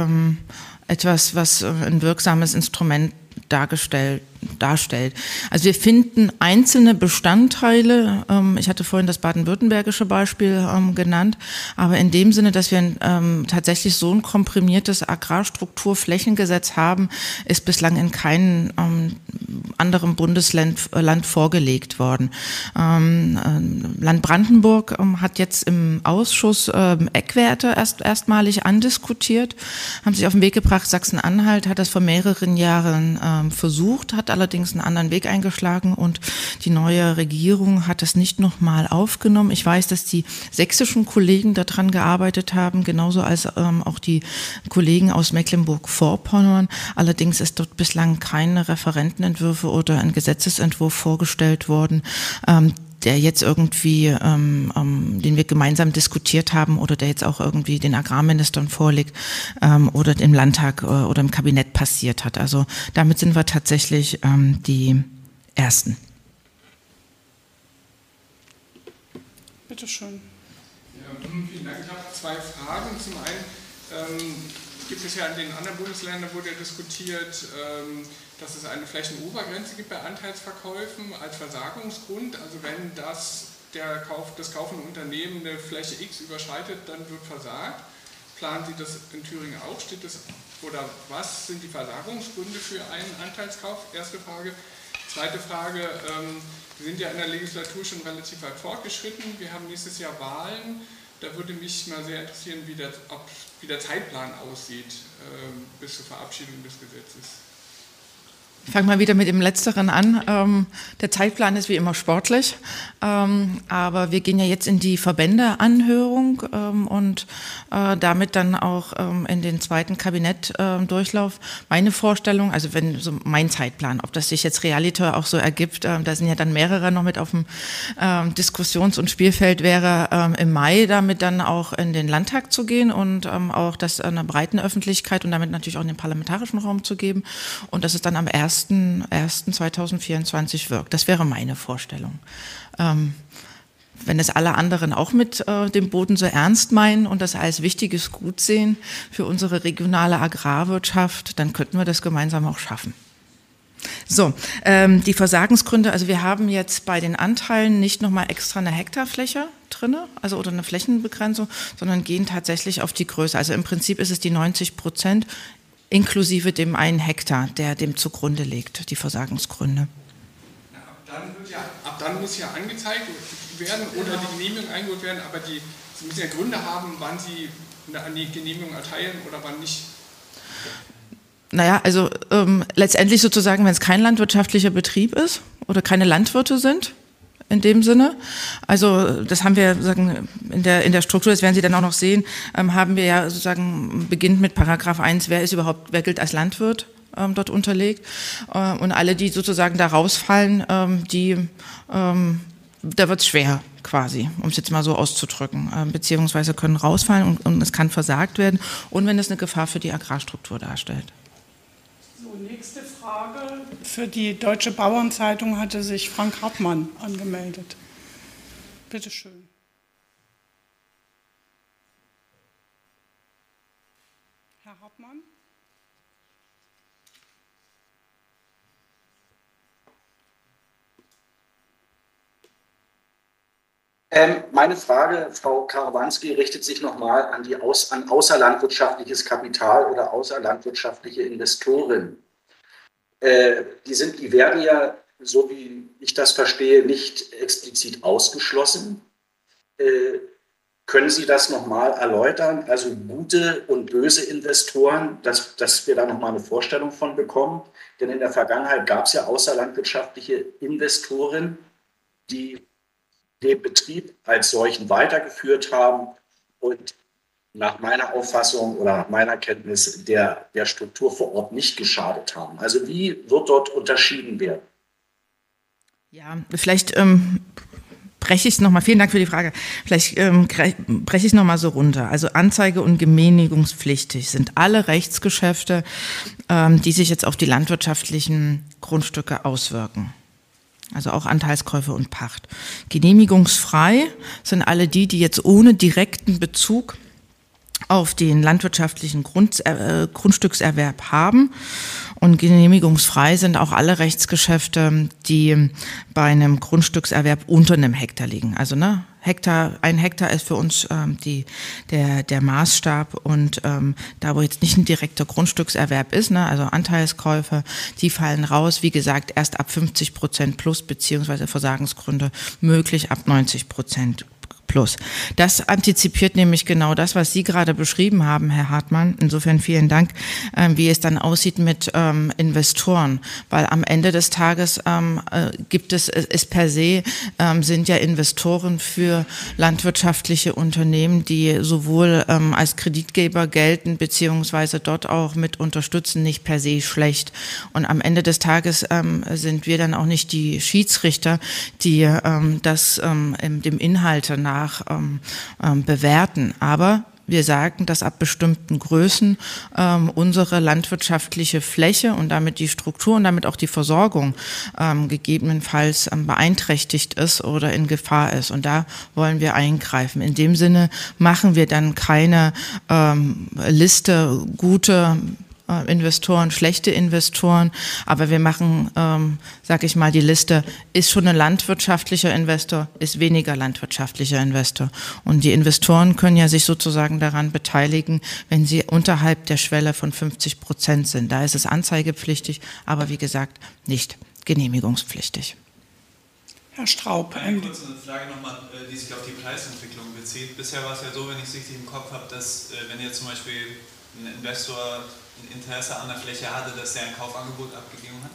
etwas, was äh, ein wirksames Instrument dargestellt, darstellt. Also wir finden einzelne Bestandteile, ähm, ich hatte vorhin das baden-württembergische Beispiel ähm, genannt, aber in dem Sinne, dass wir ähm, tatsächlich so ein komprimiertes Agrarstrukturflächengesetz haben, ist bislang in keinem ähm, anderen Bundesland äh, Land vorgelegt worden. Ähm, äh, Land Brandenburg ähm, hat jetzt im Ausschuss Eckwerte erst erstmalig andiskutiert, haben sich auf den Weg gebracht, Sachsen-Anhalt hat das vor mehreren Jahren versucht, hat allerdings einen anderen Weg eingeschlagen und die neue Regierung hat das nicht nochmal aufgenommen. Ich weiß, dass die sächsischen Kollegen daran gearbeitet haben, genauso als ähm, auch die Kollegen aus Mecklenburg-Vorpommern. Allerdings ist dort bislang keine Referentenentwürfe oder ein Gesetzesentwurf vorgestellt worden. Ähm, der jetzt irgendwie, ähm, ähm, den wir gemeinsam diskutiert haben oder der jetzt auch irgendwie den Agrarministern vorliegt ähm, oder im Landtag äh, oder im Kabinett passiert hat. Also damit sind wir tatsächlich ähm, die Ersten. Bitte schön. Ja, vielen Dank. Ich habe zwei Fragen. Zum einen ähm, gibt es ja in den anderen Bundesländern, wurde ja diskutiert, ähm, dass es eine Flächenobergrenze gibt bei Anteilsverkäufen als Versagungsgrund. Also wenn das, der Kauf, das kaufende Unternehmen eine Fläche X überschreitet, dann wird versagt. Planen Sie das in Thüringen auch? Steht das, oder was sind die Versagungsgründe für einen Anteilskauf? Erste Frage. Zweite Frage, ähm, wir sind ja in der Legislatur schon relativ weit fortgeschritten. Wir haben nächstes Jahr Wahlen. Da würde mich mal sehr interessieren, wie der, ob, wie der Zeitplan aussieht ähm, bis zur Verabschiedung des Gesetzes. Ich fange mal wieder mit dem Letzteren an. Ähm, der Zeitplan ist wie immer sportlich, ähm, aber wir gehen ja jetzt in die Verbändeanhörung ähm, und äh, damit dann auch ähm, in den zweiten Kabinettdurchlauf. Meine Vorstellung, also wenn so mein Zeitplan, ob das sich jetzt Realiter auch so ergibt, äh, da sind ja dann mehrere noch mit auf dem ähm, Diskussions- und Spielfeld, wäre ähm, im Mai damit dann auch in den Landtag zu gehen und auch das einer breiten Öffentlichkeit und damit natürlich auch in den parlamentarischen Raum zu geben und das ist dann am 1. 1.1.2024 wirkt. Das wäre meine Vorstellung. Ähm, wenn es alle anderen auch mit äh, dem Boden so ernst meinen und das als wichtiges Gut sehen für unsere regionale Agrarwirtschaft, dann könnten wir das gemeinsam auch schaffen. So, ähm, die Versagensgründe, also wir haben jetzt bei den Anteilen nicht nochmal extra eine Hektarfläche drinne, also oder eine Flächenbegrenzung, sondern gehen tatsächlich auf die Größe. Also im Prinzip ist es die 90 Prozent inklusive dem einen Hektar, der dem zugrunde liegt, die Versagensgründe. Ab, dann ja, ab, dann muss ja angezeigt werden oder die Genehmigung eingeholt werden, aber die, Sie müssen ja Gründe haben, wann Sie eine Genehmigung erteilen oder wann nicht. Naja, also ähm, letztendlich sozusagen, wenn es kein landwirtschaftlicher Betrieb ist oder keine Landwirte sind, in dem Sinne. Also das haben wir sagen, in, der, in der Struktur, das werden Sie dann auch noch sehen, ähm, haben wir ja sozusagen beginnt mit Paragraph 1, wer ist überhaupt, wer gilt als Landwirt ähm, dort unterlegt. Äh, und alle, die sozusagen da rausfallen, ähm, die, ähm, da wird es schwer quasi, um es jetzt mal so auszudrücken, äh, beziehungsweise können rausfallen und, und es kann versagt werden und wenn es eine Gefahr für die Agrarstruktur darstellt. So, nächste Frage. Für die Deutsche Bauernzeitung hatte sich Frank Hartmann angemeldet. Bitte schön. Herr Hartmann? Ähm, meine Frage, Frau Karawanski, richtet sich nochmal an, an außerlandwirtschaftliches Kapital oder außerlandwirtschaftliche Investoren. Äh, die, werden ja, so wie ich das verstehe, nicht explizit ausgeschlossen. Äh, können Sie das nochmal erläutern? Also gute und böse Investoren, dass, dass wir da nochmal eine Vorstellung von bekommen. Denn in der Vergangenheit gab es ja außerlandwirtschaftliche Investoren, die den Betrieb als solchen weitergeführt haben und nach meiner Auffassung oder nach meiner Kenntnis der, der Struktur vor Ort nicht geschadet haben. Also wie wird dort unterschieden werden? Ja, vielleicht ähm, breche ich es nochmal, vielen Dank für die Frage, vielleicht ähm, breche ich es nochmal so runter. Also Anzeige und genehmigungspflichtig sind alle Rechtsgeschäfte, ähm, die sich jetzt auf die landwirtschaftlichen Grundstücke auswirken also auch Anteilskäufe und Pacht. Genehmigungsfrei sind alle die, die jetzt ohne direkten Bezug auf den landwirtschaftlichen Grund, äh, Grundstückserwerb haben. Und genehmigungsfrei sind auch alle Rechtsgeschäfte, die bei einem Grundstückserwerb unter einem Hektar liegen. Also ne, Hektar, ein Hektar ist für uns ähm, die, der, der Maßstab und ähm, da wo jetzt nicht ein direkter Grundstückserwerb ist, ne, also Anteilskäufe, die fallen raus, wie gesagt, erst ab 50 Prozent plus beziehungsweise Versagensgründe möglich ab 90 Prozent plus. Das antizipiert nämlich genau das, was Sie gerade beschrieben haben, Herr Hartmann. Insofern vielen Dank, äh, wie es dann aussieht mit ähm, Investoren, weil am Ende des Tages ähm, äh, gibt es, ist per se, ähm, sind ja Investoren für landwirtschaftliche Unternehmen, die sowohl ähm, als Kreditgeber gelten, beziehungsweise dort auch mit unterstützen, nicht per se schlecht. Und am Ende des Tages ähm, sind wir dann auch nicht die Schiedsrichter, die ähm, das ähm, dem Inhalte nach ähm, ähm, bewerten. Aber wir sagen, dass ab bestimmten Größen ähm, unsere landwirtschaftliche Fläche und damit die Struktur und damit auch die Versorgung ähm, gegebenenfalls ähm, beeinträchtigt ist oder in Gefahr ist. Und da wollen wir eingreifen. In dem Sinne machen wir dann keine ähm, Liste gute äh, Investoren, schlechte Investoren, aber wir machen, ähm, sag ich mal, die Liste, ist schon ein landwirtschaftlicher Investor, ist weniger landwirtschaftlicher Investor. Und die Investoren können ja sich sozusagen daran beteiligen, wenn sie unterhalb der Schwelle von 50 Prozent sind. Da ist es anzeigepflichtig, aber wie gesagt, nicht genehmigungspflichtig. Herr Straub. Eine kurze Frage nochmal, äh, die sich auf die Preisentwicklung bezieht. Bisher war es ja so, wenn ich es richtig im Kopf habe, dass äh, wenn jetzt zum Beispiel ein Investor ein Interesse an der Fläche hatte, dass er ein Kaufangebot abgegeben hat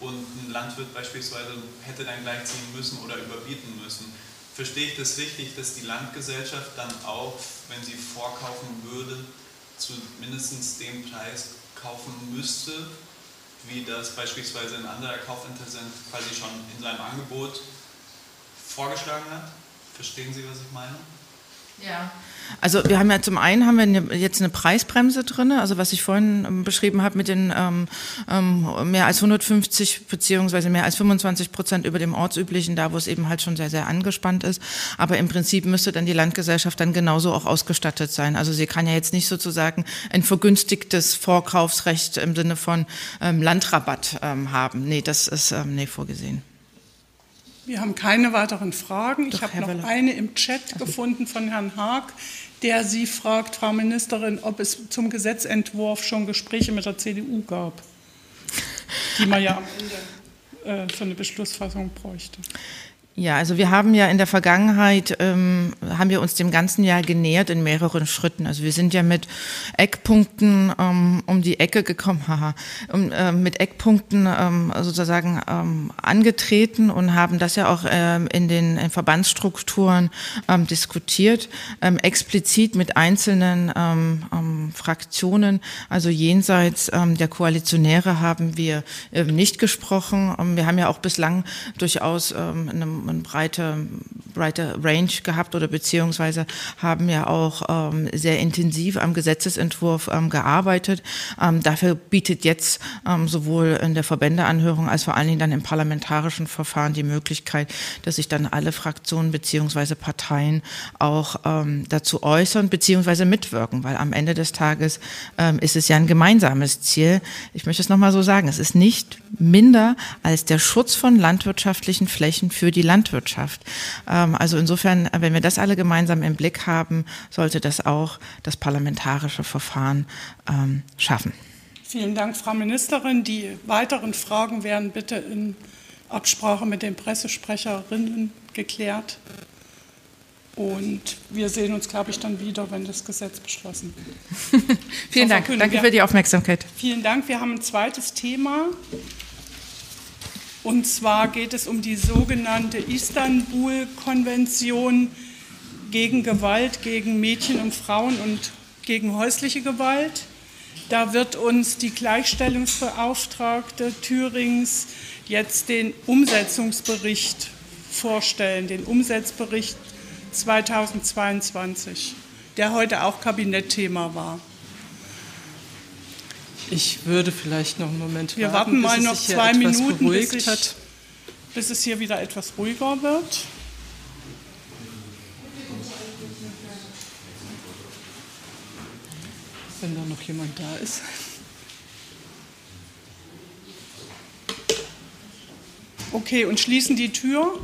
und ein Landwirt beispielsweise hätte dann gleichziehen müssen oder überbieten müssen. Verstehe ich das richtig, dass die Landgesellschaft dann auch, wenn sie vorkaufen würde, zu mindestens dem Preis kaufen müsste, wie das beispielsweise ein anderer Kaufinteressent quasi schon in seinem Angebot vorgeschlagen hat? Verstehen Sie, was ich meine? Ja. Also wir haben ja zum einen haben wir jetzt eine Preisbremse drin, also was ich vorhin ähm, beschrieben habe mit den ähm, ähm, mehr als 150 beziehungsweise mehr als 25 Prozent über dem ortsüblichen, da wo es eben halt schon sehr sehr angespannt ist. Aber im Prinzip müsste dann die Landgesellschaft dann genauso auch ausgestattet sein. Also sie kann ja jetzt nicht sozusagen ein vergünstigtes Vorkaufsrecht im Sinne von ähm, Landrabatt ähm, haben. Nee, das ist ähm, nee vorgesehen. Wir haben keine weiteren Fragen. ich habe noch Weller. eine im Chat also. gefunden von Herrn Haag, der Sie fragt, Frau Ministerin, ob es zum Gesetzentwurf schon Gespräche mit der CDU gab, die man ja am Ende äh, für eine Beschlussfassung bräuchte. Ja, also wir haben ja in der Vergangenheit, ähm, haben wir uns dem ganzen Jahr genähert in mehreren Schritten. Also wir sind ja mit Eckpunkten ähm, um die Ecke gekommen, haha, um, äh, mit Eckpunkten ähm, sozusagen ähm, angetreten und haben das ja auch ähm, in den in Verbandsstrukturen ähm, diskutiert, ähm, explizit mit einzelnen ähm, ähm, Fraktionen, also jenseits ähm, der Koalitionäre haben wir äh, nicht gesprochen. Ähm, wir haben ja auch bislang durchaus ähm, eine eine breite, breite Range gehabt oder beziehungsweise haben ja auch ähm, sehr intensiv am Gesetzesentwurf ähm, gearbeitet. Ähm, dafür bietet jetzt ähm, sowohl in der Verbändeanhörung als vor allen Dingen dann im parlamentarischen Verfahren die Möglichkeit, dass sich dann alle Fraktionen beziehungsweise Parteien auch ähm, dazu äußern beziehungsweise mitwirken, weil am Ende des Tages ähm, ist es ja ein gemeinsames Ziel. Ich möchte es nochmal so sagen, es ist nicht minder als der Schutz von landwirtschaftlichen Flächen für die Landwirtschaft. Ähm, also insofern, wenn wir das alle gemeinsam im Blick haben, sollte das auch das parlamentarische Verfahren ähm, schaffen. Vielen Dank, Frau Ministerin. Die weiteren Fragen werden bitte in Absprache mit den Pressesprecherinnen geklärt. Und wir sehen uns, glaube ich, dann wieder, wenn das Gesetz beschlossen wird. Vielen Dank. Danke für die Aufmerksamkeit. Vielen Dank. Wir haben ein zweites Thema. Und zwar geht es um die sogenannte Istanbul-Konvention gegen Gewalt gegen Mädchen und Frauen und gegen häusliche Gewalt. Da wird uns die Gleichstellungsbeauftragte Thürings jetzt den Umsetzungsbericht vorstellen, den Umsetzbericht 2022, der heute auch Kabinettthema war. Ich würde vielleicht noch einen Moment Wir warten, warten mal noch zwei Minuten, bis, ich, bis es hier wieder etwas ruhiger wird. Wenn da noch jemand da ist. Okay, und schließen die Tür.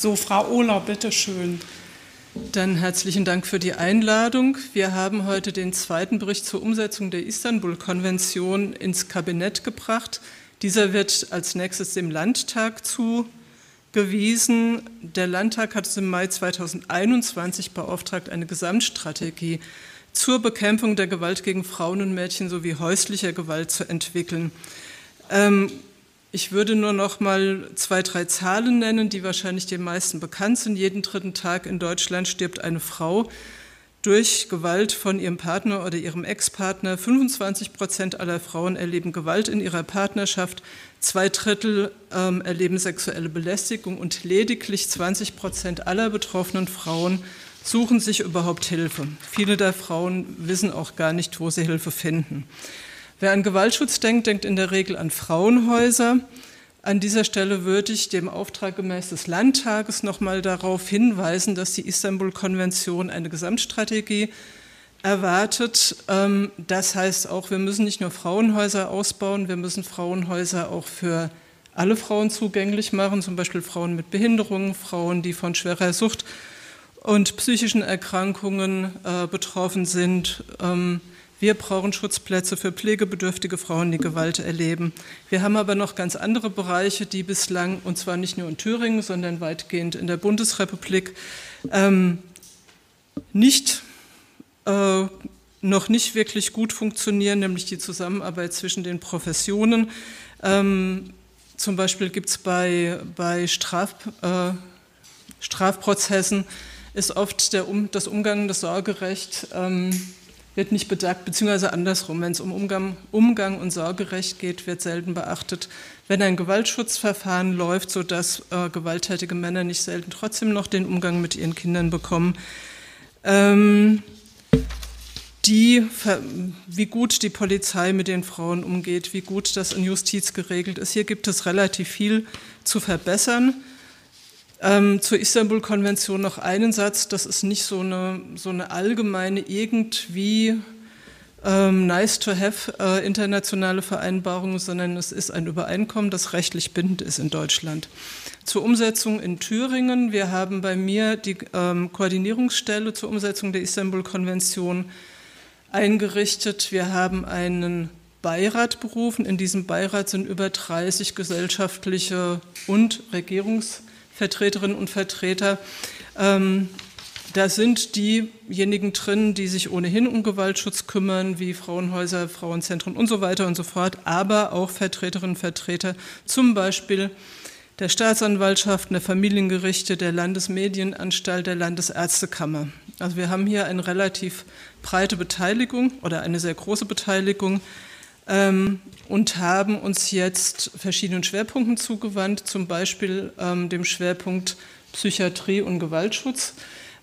So, Frau Ohler, bitteschön. Dann herzlichen Dank für die Einladung. Wir haben heute den zweiten Bericht zur Umsetzung der Istanbul-Konvention ins Kabinett gebracht. Dieser wird als nächstes dem Landtag zugewiesen. Der Landtag hat es im Mai 2021 beauftragt, eine Gesamtstrategie zur Bekämpfung der Gewalt gegen Frauen und Mädchen sowie häuslicher Gewalt zu entwickeln. Ähm, ich würde nur noch mal zwei, drei Zahlen nennen, die wahrscheinlich den meisten bekannt sind. Jeden dritten Tag in Deutschland stirbt eine Frau durch Gewalt von ihrem Partner oder ihrem Ex-Partner. 25 Prozent aller Frauen erleben Gewalt in ihrer Partnerschaft. Zwei Drittel ähm, erleben sexuelle Belästigung und lediglich 20 Prozent aller betroffenen Frauen suchen sich überhaupt Hilfe. Viele der Frauen wissen auch gar nicht, wo sie Hilfe finden. Wer an Gewaltschutz denkt, denkt in der Regel an Frauenhäuser. An dieser Stelle würde ich dem Auftrag gemäß des Landtages nochmal darauf hinweisen, dass die Istanbul-Konvention eine Gesamtstrategie erwartet. Ähm, das heißt auch, wir müssen nicht nur Frauenhäuser ausbauen, wir müssen Frauenhäuser auch für alle Frauen zugänglich machen, zum Beispiel Frauen mit Behinderungen, Frauen, die von schwerer Sucht und psychischen Erkrankungen äh, betroffen sind. Wir brauchen Schutzplätze für pflegebedürftige Frauen, die Gewalt erleben. Wir haben aber noch ganz andere Bereiche, die bislang, und zwar nicht nur in Thüringen, sondern weitgehend in der Bundesrepublik, ähm, nicht, äh, noch nicht wirklich gut funktionieren, nämlich die Zusammenarbeit zwischen den Professionen. Ähm, zum Beispiel gibt es bei, bei Straf, äh, Strafprozessen ist oft der, um, das Umgang, das Sorgerecht ähm, wird nicht bedacht, beziehungsweise andersrum. Wenn es um Umgang, Umgang, und Sorgerecht geht, wird selten beachtet. Wenn ein Gewaltschutzverfahren läuft, sodass äh, gewalttätige Männer nicht selten trotzdem noch den Umgang mit ihren Kindern bekommen, ähm, die, wie gut die Polizei mit den Frauen umgeht, wie gut das in Justiz geregelt ist. Hier gibt es relativ viel zu verbessern. Ähm, zur Istanbul-Konvention noch einen Satz. Das ist nicht so eine, so eine allgemeine, irgendwie ähm, nice to have äh, internationale Vereinbarung, sondern es ist ein Übereinkommen, das rechtlich bindend ist in Deutschland. Zur Umsetzung in Thüringen. Wir haben bei mir die ähm, Koordinierungsstelle zur Umsetzung der Istanbul-Konvention eingerichtet. Wir haben einen Beirat berufen. In diesem Beirat sind über 30 gesellschaftliche und Regierungs- Vertreterinnen und Vertreter. Ähm, da sind diejenigen drin, die sich ohnehin um Gewaltschutz kümmern, wie Frauenhäuser, Frauenzentren und so weiter und so fort, aber auch Vertreterinnen und Vertreter, zum Beispiel der Staatsanwaltschaften, der Familiengerichte, der Landesmedienanstalt, der Landesärztekammer. Also wir haben hier eine relativ breite Beteiligung oder eine sehr große Beteiligung ähm, und haben uns jetzt verschiedenen Schwerpunkten zugewandt, zum Beispiel ähm, dem Schwerpunkt Psychiatrie und Gewaltschutz.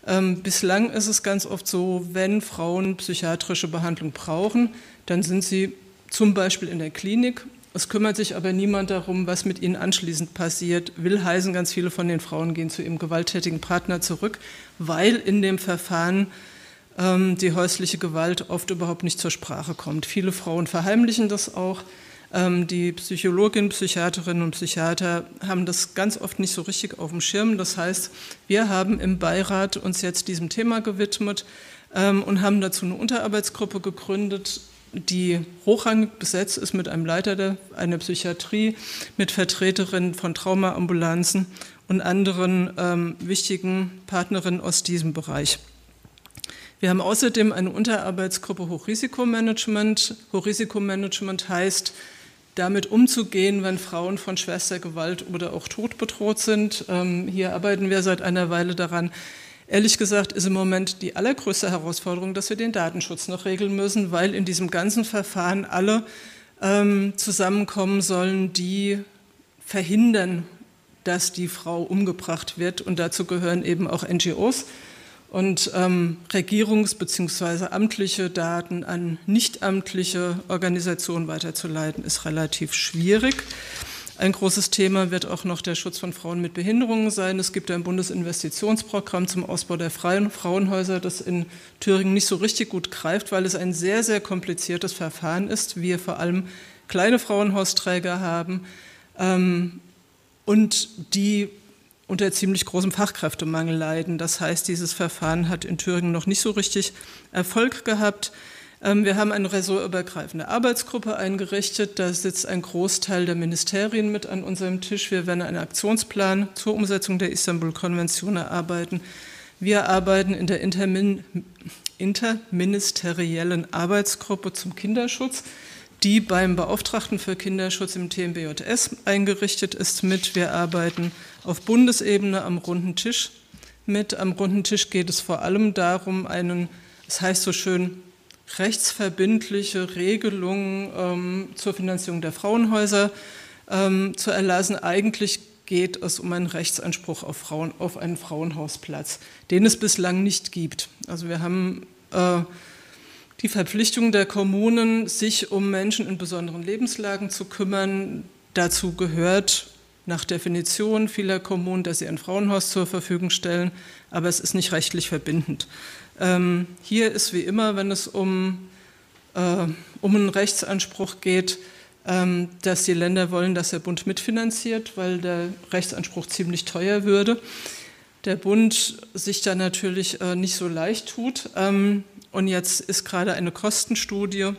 Ähm, bislang ist es ganz oft so, wenn Frauen psychiatrische Behandlung brauchen, dann sind sie zum Beispiel in der Klinik. Es kümmert sich aber niemand darum, was mit ihnen anschließend passiert. Will heißen, ganz viele von den Frauen gehen zu ihrem gewalttätigen Partner zurück, weil in dem Verfahren die häusliche Gewalt oft überhaupt nicht zur Sprache kommt. Viele Frauen verheimlichen das auch. Ähm, die Psychologinnen, Psychiaterinnen und Psychiater haben das ganz oft nicht so richtig auf dem Schirm. Das heißt, wir haben im Beirat uns jetzt diesem Thema gewidmet ähm, und haben dazu eine Unterarbeitsgruppe gegründet, die hochrangig besetzt ist mit einem Leiter der, einer Psychiatrie, mit Vertreterinnen von Traumaambulanzen und anderen ähm, wichtigen Partnerinnen aus diesem Bereich. Wir haben außerdem eine Unterarbeitsgruppe Hochrisikomanagement. Hochrisikomanagement heißt, damit umzugehen, wenn Frauen von Schwestergewalt oder auch Tod bedroht sind. Ähm, hier arbeiten wir seit einer Weile daran. Ehrlich gesagt ist im Moment die allergrößte Herausforderung, dass wir den Datenschutz noch regeln müssen, weil in diesem ganzen Verfahren alle ähm, zusammenkommen sollen, die verhindern, dass die Frau umgebracht wird. Und dazu gehören eben auch NGOs und ähm, regierungs- bzw. amtliche Daten an nichtamtliche Organisationen weiterzuleiten, ist relativ schwierig. Ein großes Thema wird auch noch der Schutz von Frauen mit Behinderungen sein. Es gibt ein Bundesinvestitionsprogramm zum Ausbau der freien Frauenhäuser, das in Thüringen nicht so richtig gut greift, weil es ein sehr, sehr kompliziertes Verfahren ist. Wir vor allem kleine Frauenhausträger haben ähm, und die unter ziemlich großem Fachkräftemangel leiden. Das heißt, dieses Verfahren hat in Thüringen noch nicht so richtig Erfolg gehabt. Ähm, wir haben eine ressortübergreifende Arbeitsgruppe eingerichtet. Da sitzt ein Großteil der Ministerien mit an unserem Tisch. Wir werden einen Aktionsplan zur Umsetzung der Istanbul-Konvention erarbeiten. Wir arbeiten in der Intermin interministeriellen Arbeitsgruppe zum Kinderschutz, die beim Beauftragten für Kinderschutz im TMBJS eingerichtet ist, mit. Wir arbeiten auf Bundesebene am runden Tisch mit. Am runden Tisch geht es vor allem darum, einen, es das heißt so schön, rechtsverbindliche Regelungen ähm, zur Finanzierung der Frauenhäuser ähm, zu erlassen. Eigentlich geht es um einen Rechtsanspruch auf, Frauen, auf einen Frauenhausplatz, den es bislang nicht gibt. Also wir haben äh, die Verpflichtung der Kommunen, sich um Menschen in besonderen Lebenslagen zu kümmern. Dazu gehört nach Definition vieler Kommunen, dass sie ein Frauenhaus zur Verfügung stellen, aber es ist nicht rechtlich verbindend. Ähm, hier ist wie immer, wenn es um, äh, um einen Rechtsanspruch geht, ähm, dass die Länder wollen, dass der Bund mitfinanziert, weil der Rechtsanspruch ziemlich teuer würde. Der Bund sich da natürlich äh, nicht so leicht tut. Ähm, und jetzt ist gerade eine Kostenstudie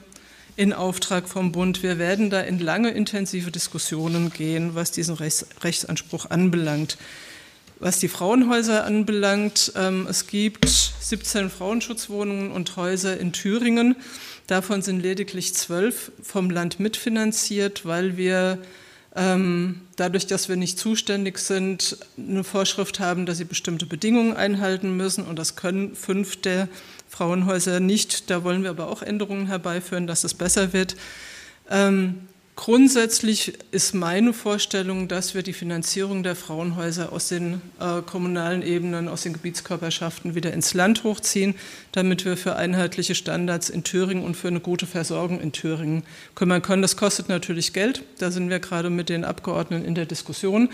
in Auftrag vom Bund. Wir werden da in lange intensive Diskussionen gehen, was diesen Rechtsanspruch anbelangt. Was die Frauenhäuser anbelangt, ähm, es gibt 17 Frauenschutzwohnungen und Häuser in Thüringen. Davon sind lediglich zwölf vom Land mitfinanziert, weil wir ähm, dadurch, dass wir nicht zuständig sind, eine Vorschrift haben, dass sie bestimmte Bedingungen einhalten müssen. Und das können fünf der Frauenhäuser nicht. Da wollen wir aber auch Änderungen herbeiführen, dass es besser wird. Ähm, Grundsätzlich ist meine Vorstellung, dass wir die Finanzierung der Frauenhäuser aus den äh, kommunalen Ebenen, aus den Gebietskörperschaften wieder ins Land hochziehen, damit wir für einheitliche Standards in Thüringen und für eine gute Versorgung in Thüringen kümmern können. Das kostet natürlich Geld. Da sind wir gerade mit den Abgeordneten in der Diskussion.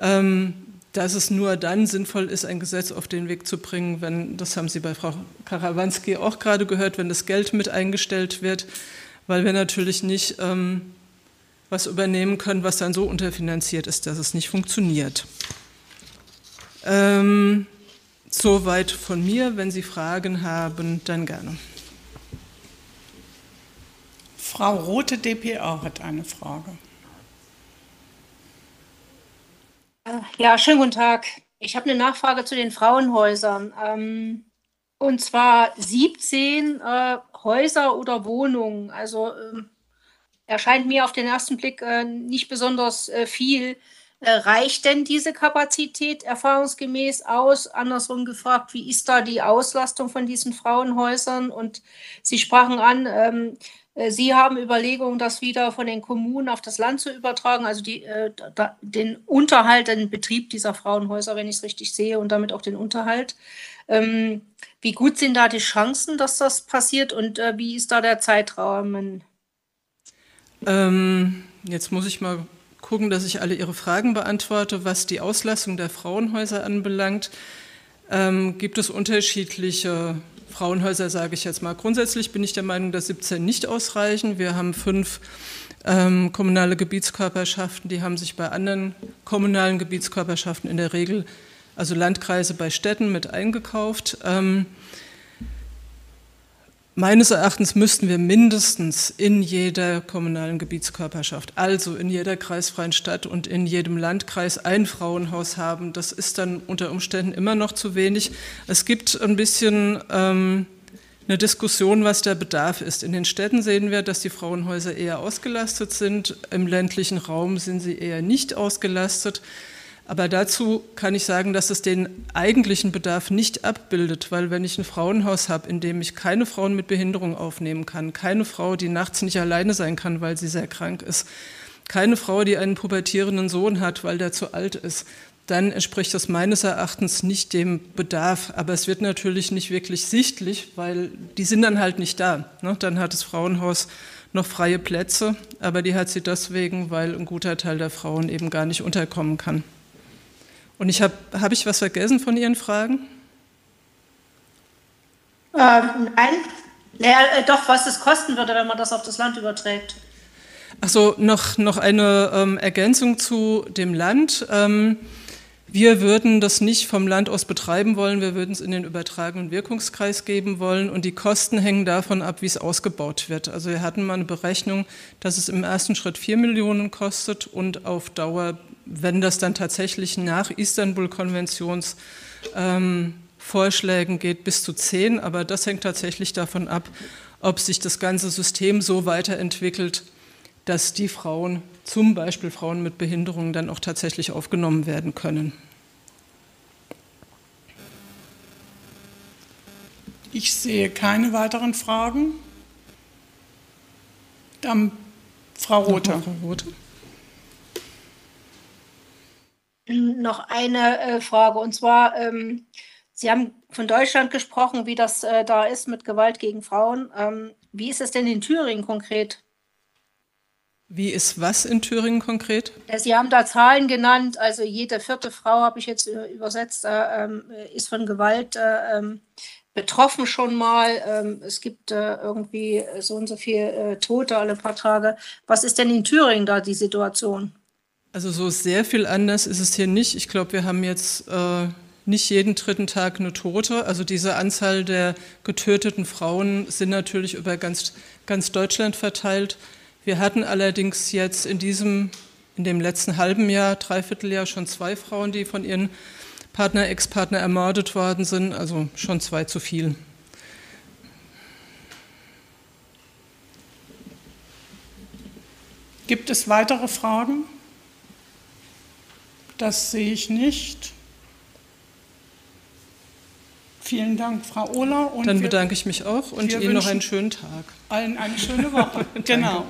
Ähm, dass es nur dann sinnvoll ist, ein Gesetz auf den Weg zu bringen, wenn, das haben Sie bei Frau Karawanski auch gerade gehört, wenn das Geld mit eingestellt wird, weil wir natürlich nicht ähm, was übernehmen können, was dann so unterfinanziert ist, dass es nicht funktioniert. Ähm, soweit von mir. Wenn Sie Fragen haben, dann gerne. Frau Rote DPA hat eine Frage. Äh, ja, schönen guten Tag. Ich habe eine Nachfrage zu den Frauenhäusern. Ähm, und zwar 17 äh, Häuser oder Wohnungen. Also ähm, erscheint mir auf den ersten Blick äh, nicht besonders äh, viel. Äh, reicht denn diese Kapazität erfahrungsgemäß aus? Andersrum gefragt, wie ist da die Auslastung von diesen Frauenhäusern? Und Sie sprachen an, ähm, äh, Sie haben Überlegungen, das wieder von den Kommunen auf das Land zu übertragen, also die, äh, da, den Unterhalt, den Betrieb dieser Frauenhäuser, wenn ich es richtig sehe, und damit auch den Unterhalt. Ähm, wie gut sind da die Chancen, dass das passiert und äh, wie ist da der Zeitrahmen? Ähm, jetzt muss ich mal gucken, dass ich alle Ihre Fragen beantworte. Was die Auslastung der Frauenhäuser anbelangt, ähm, gibt es unterschiedliche Frauenhäuser, sage ich jetzt mal. Grundsätzlich bin ich der Meinung, dass 17 nicht ausreichen. Wir haben fünf ähm, kommunale Gebietskörperschaften, die haben sich bei anderen kommunalen Gebietskörperschaften in der Regel, also Landkreise bei Städten, mit eingekauft. Ähm, Meines Erachtens müssten wir mindestens in jeder kommunalen Gebietskörperschaft, also in jeder kreisfreien Stadt und in jedem Landkreis ein Frauenhaus haben. Das ist dann unter Umständen immer noch zu wenig. Es gibt ein bisschen ähm, eine Diskussion, was der Bedarf ist. In den Städten sehen wir, dass die Frauenhäuser eher ausgelastet sind. Im ländlichen Raum sind sie eher nicht ausgelastet. Aber dazu kann ich sagen, dass es den eigentlichen Bedarf nicht abbildet, weil wenn ich ein Frauenhaus habe, in dem ich keine Frauen mit Behinderung aufnehmen kann, keine Frau, die nachts nicht alleine sein kann, weil sie sehr krank ist, keine Frau, die einen pubertierenden Sohn hat, weil der zu alt ist, dann entspricht das meines Erachtens nicht dem Bedarf. Aber es wird natürlich nicht wirklich sichtlich, weil die sind dann halt nicht da. Ne? Dann hat das Frauenhaus noch freie Plätze, aber die hat sie deswegen, weil ein guter Teil der Frauen eben gar nicht unterkommen kann. Und ich habe, habe ich was vergessen von Ihren Fragen? Ähm, nein. Naja, äh, doch, was es kosten würde, wenn man das auf das Land überträgt. Achso, noch, noch eine ähm, Ergänzung zu dem Land. Ähm, Wir würden das nicht vom Land aus betreiben wollen, wir würden es in den übertragenen Wirkungskreis geben wollen und die Kosten hängen davon ab, wie es ausgebaut wird. Also wir hatten mal eine Berechnung, dass es im ersten Schritt 4 Millionen kostet und auf Dauer, wenn das dann tatsächlich nach Istanbul-Konventions ähm, Vorschlägen geht, bis zu 10, aber das hängt tatsächlich davon ab, ob sich das ganze System so weiterentwickelt, dass die Frauen, zum Beispiel Frauen mit Behinderungen, dann auch tatsächlich aufgenommen werden können. Ich sehe keine weiteren Fragen. Dann Frau Rothe. Frau Rothe. Noch eine äh, Frage, und zwar, ähm, Sie haben von Deutschland gesprochen, wie das äh, da ist mit Gewalt gegen Frauen. Ähm, wie ist es denn in Thüringen konkret? Wie ist was in Thüringen konkret? Sie haben da Zahlen genannt, also jede vierte Frau, habe ich jetzt übersetzt, äh, ähm, ist von Gewalt äh, ähm, betroffen schon mal. Ähm, es gibt äh, irgendwie so und so viele Tote alle paar Tage. Was ist denn in Thüringen da die Situation? Also so sehr viel anders ist es hier nicht. Ich glaube, wir haben jetzt äh, nicht jeden dritten Tag eine Tote. Also diese Anzahl der getöteten Frauen sind natürlich über ganz, ganz Deutschland verteilt. Wir hatten allerdings jetzt in diesem, in dem letzten halben Jahr, Dreivierteljahr schon zwei Frauen, die von ihren Partner, Ex-Partner ermordet worden sind, also schon zwei zu viel. Gibt es weitere Fragen? Das sehe ich nicht. Vielen Dank, Frau Ohler. Und Dann bedanke ich mich auch und Ihnen noch einen schönen Tag. Allen eine schöne Woche. genau.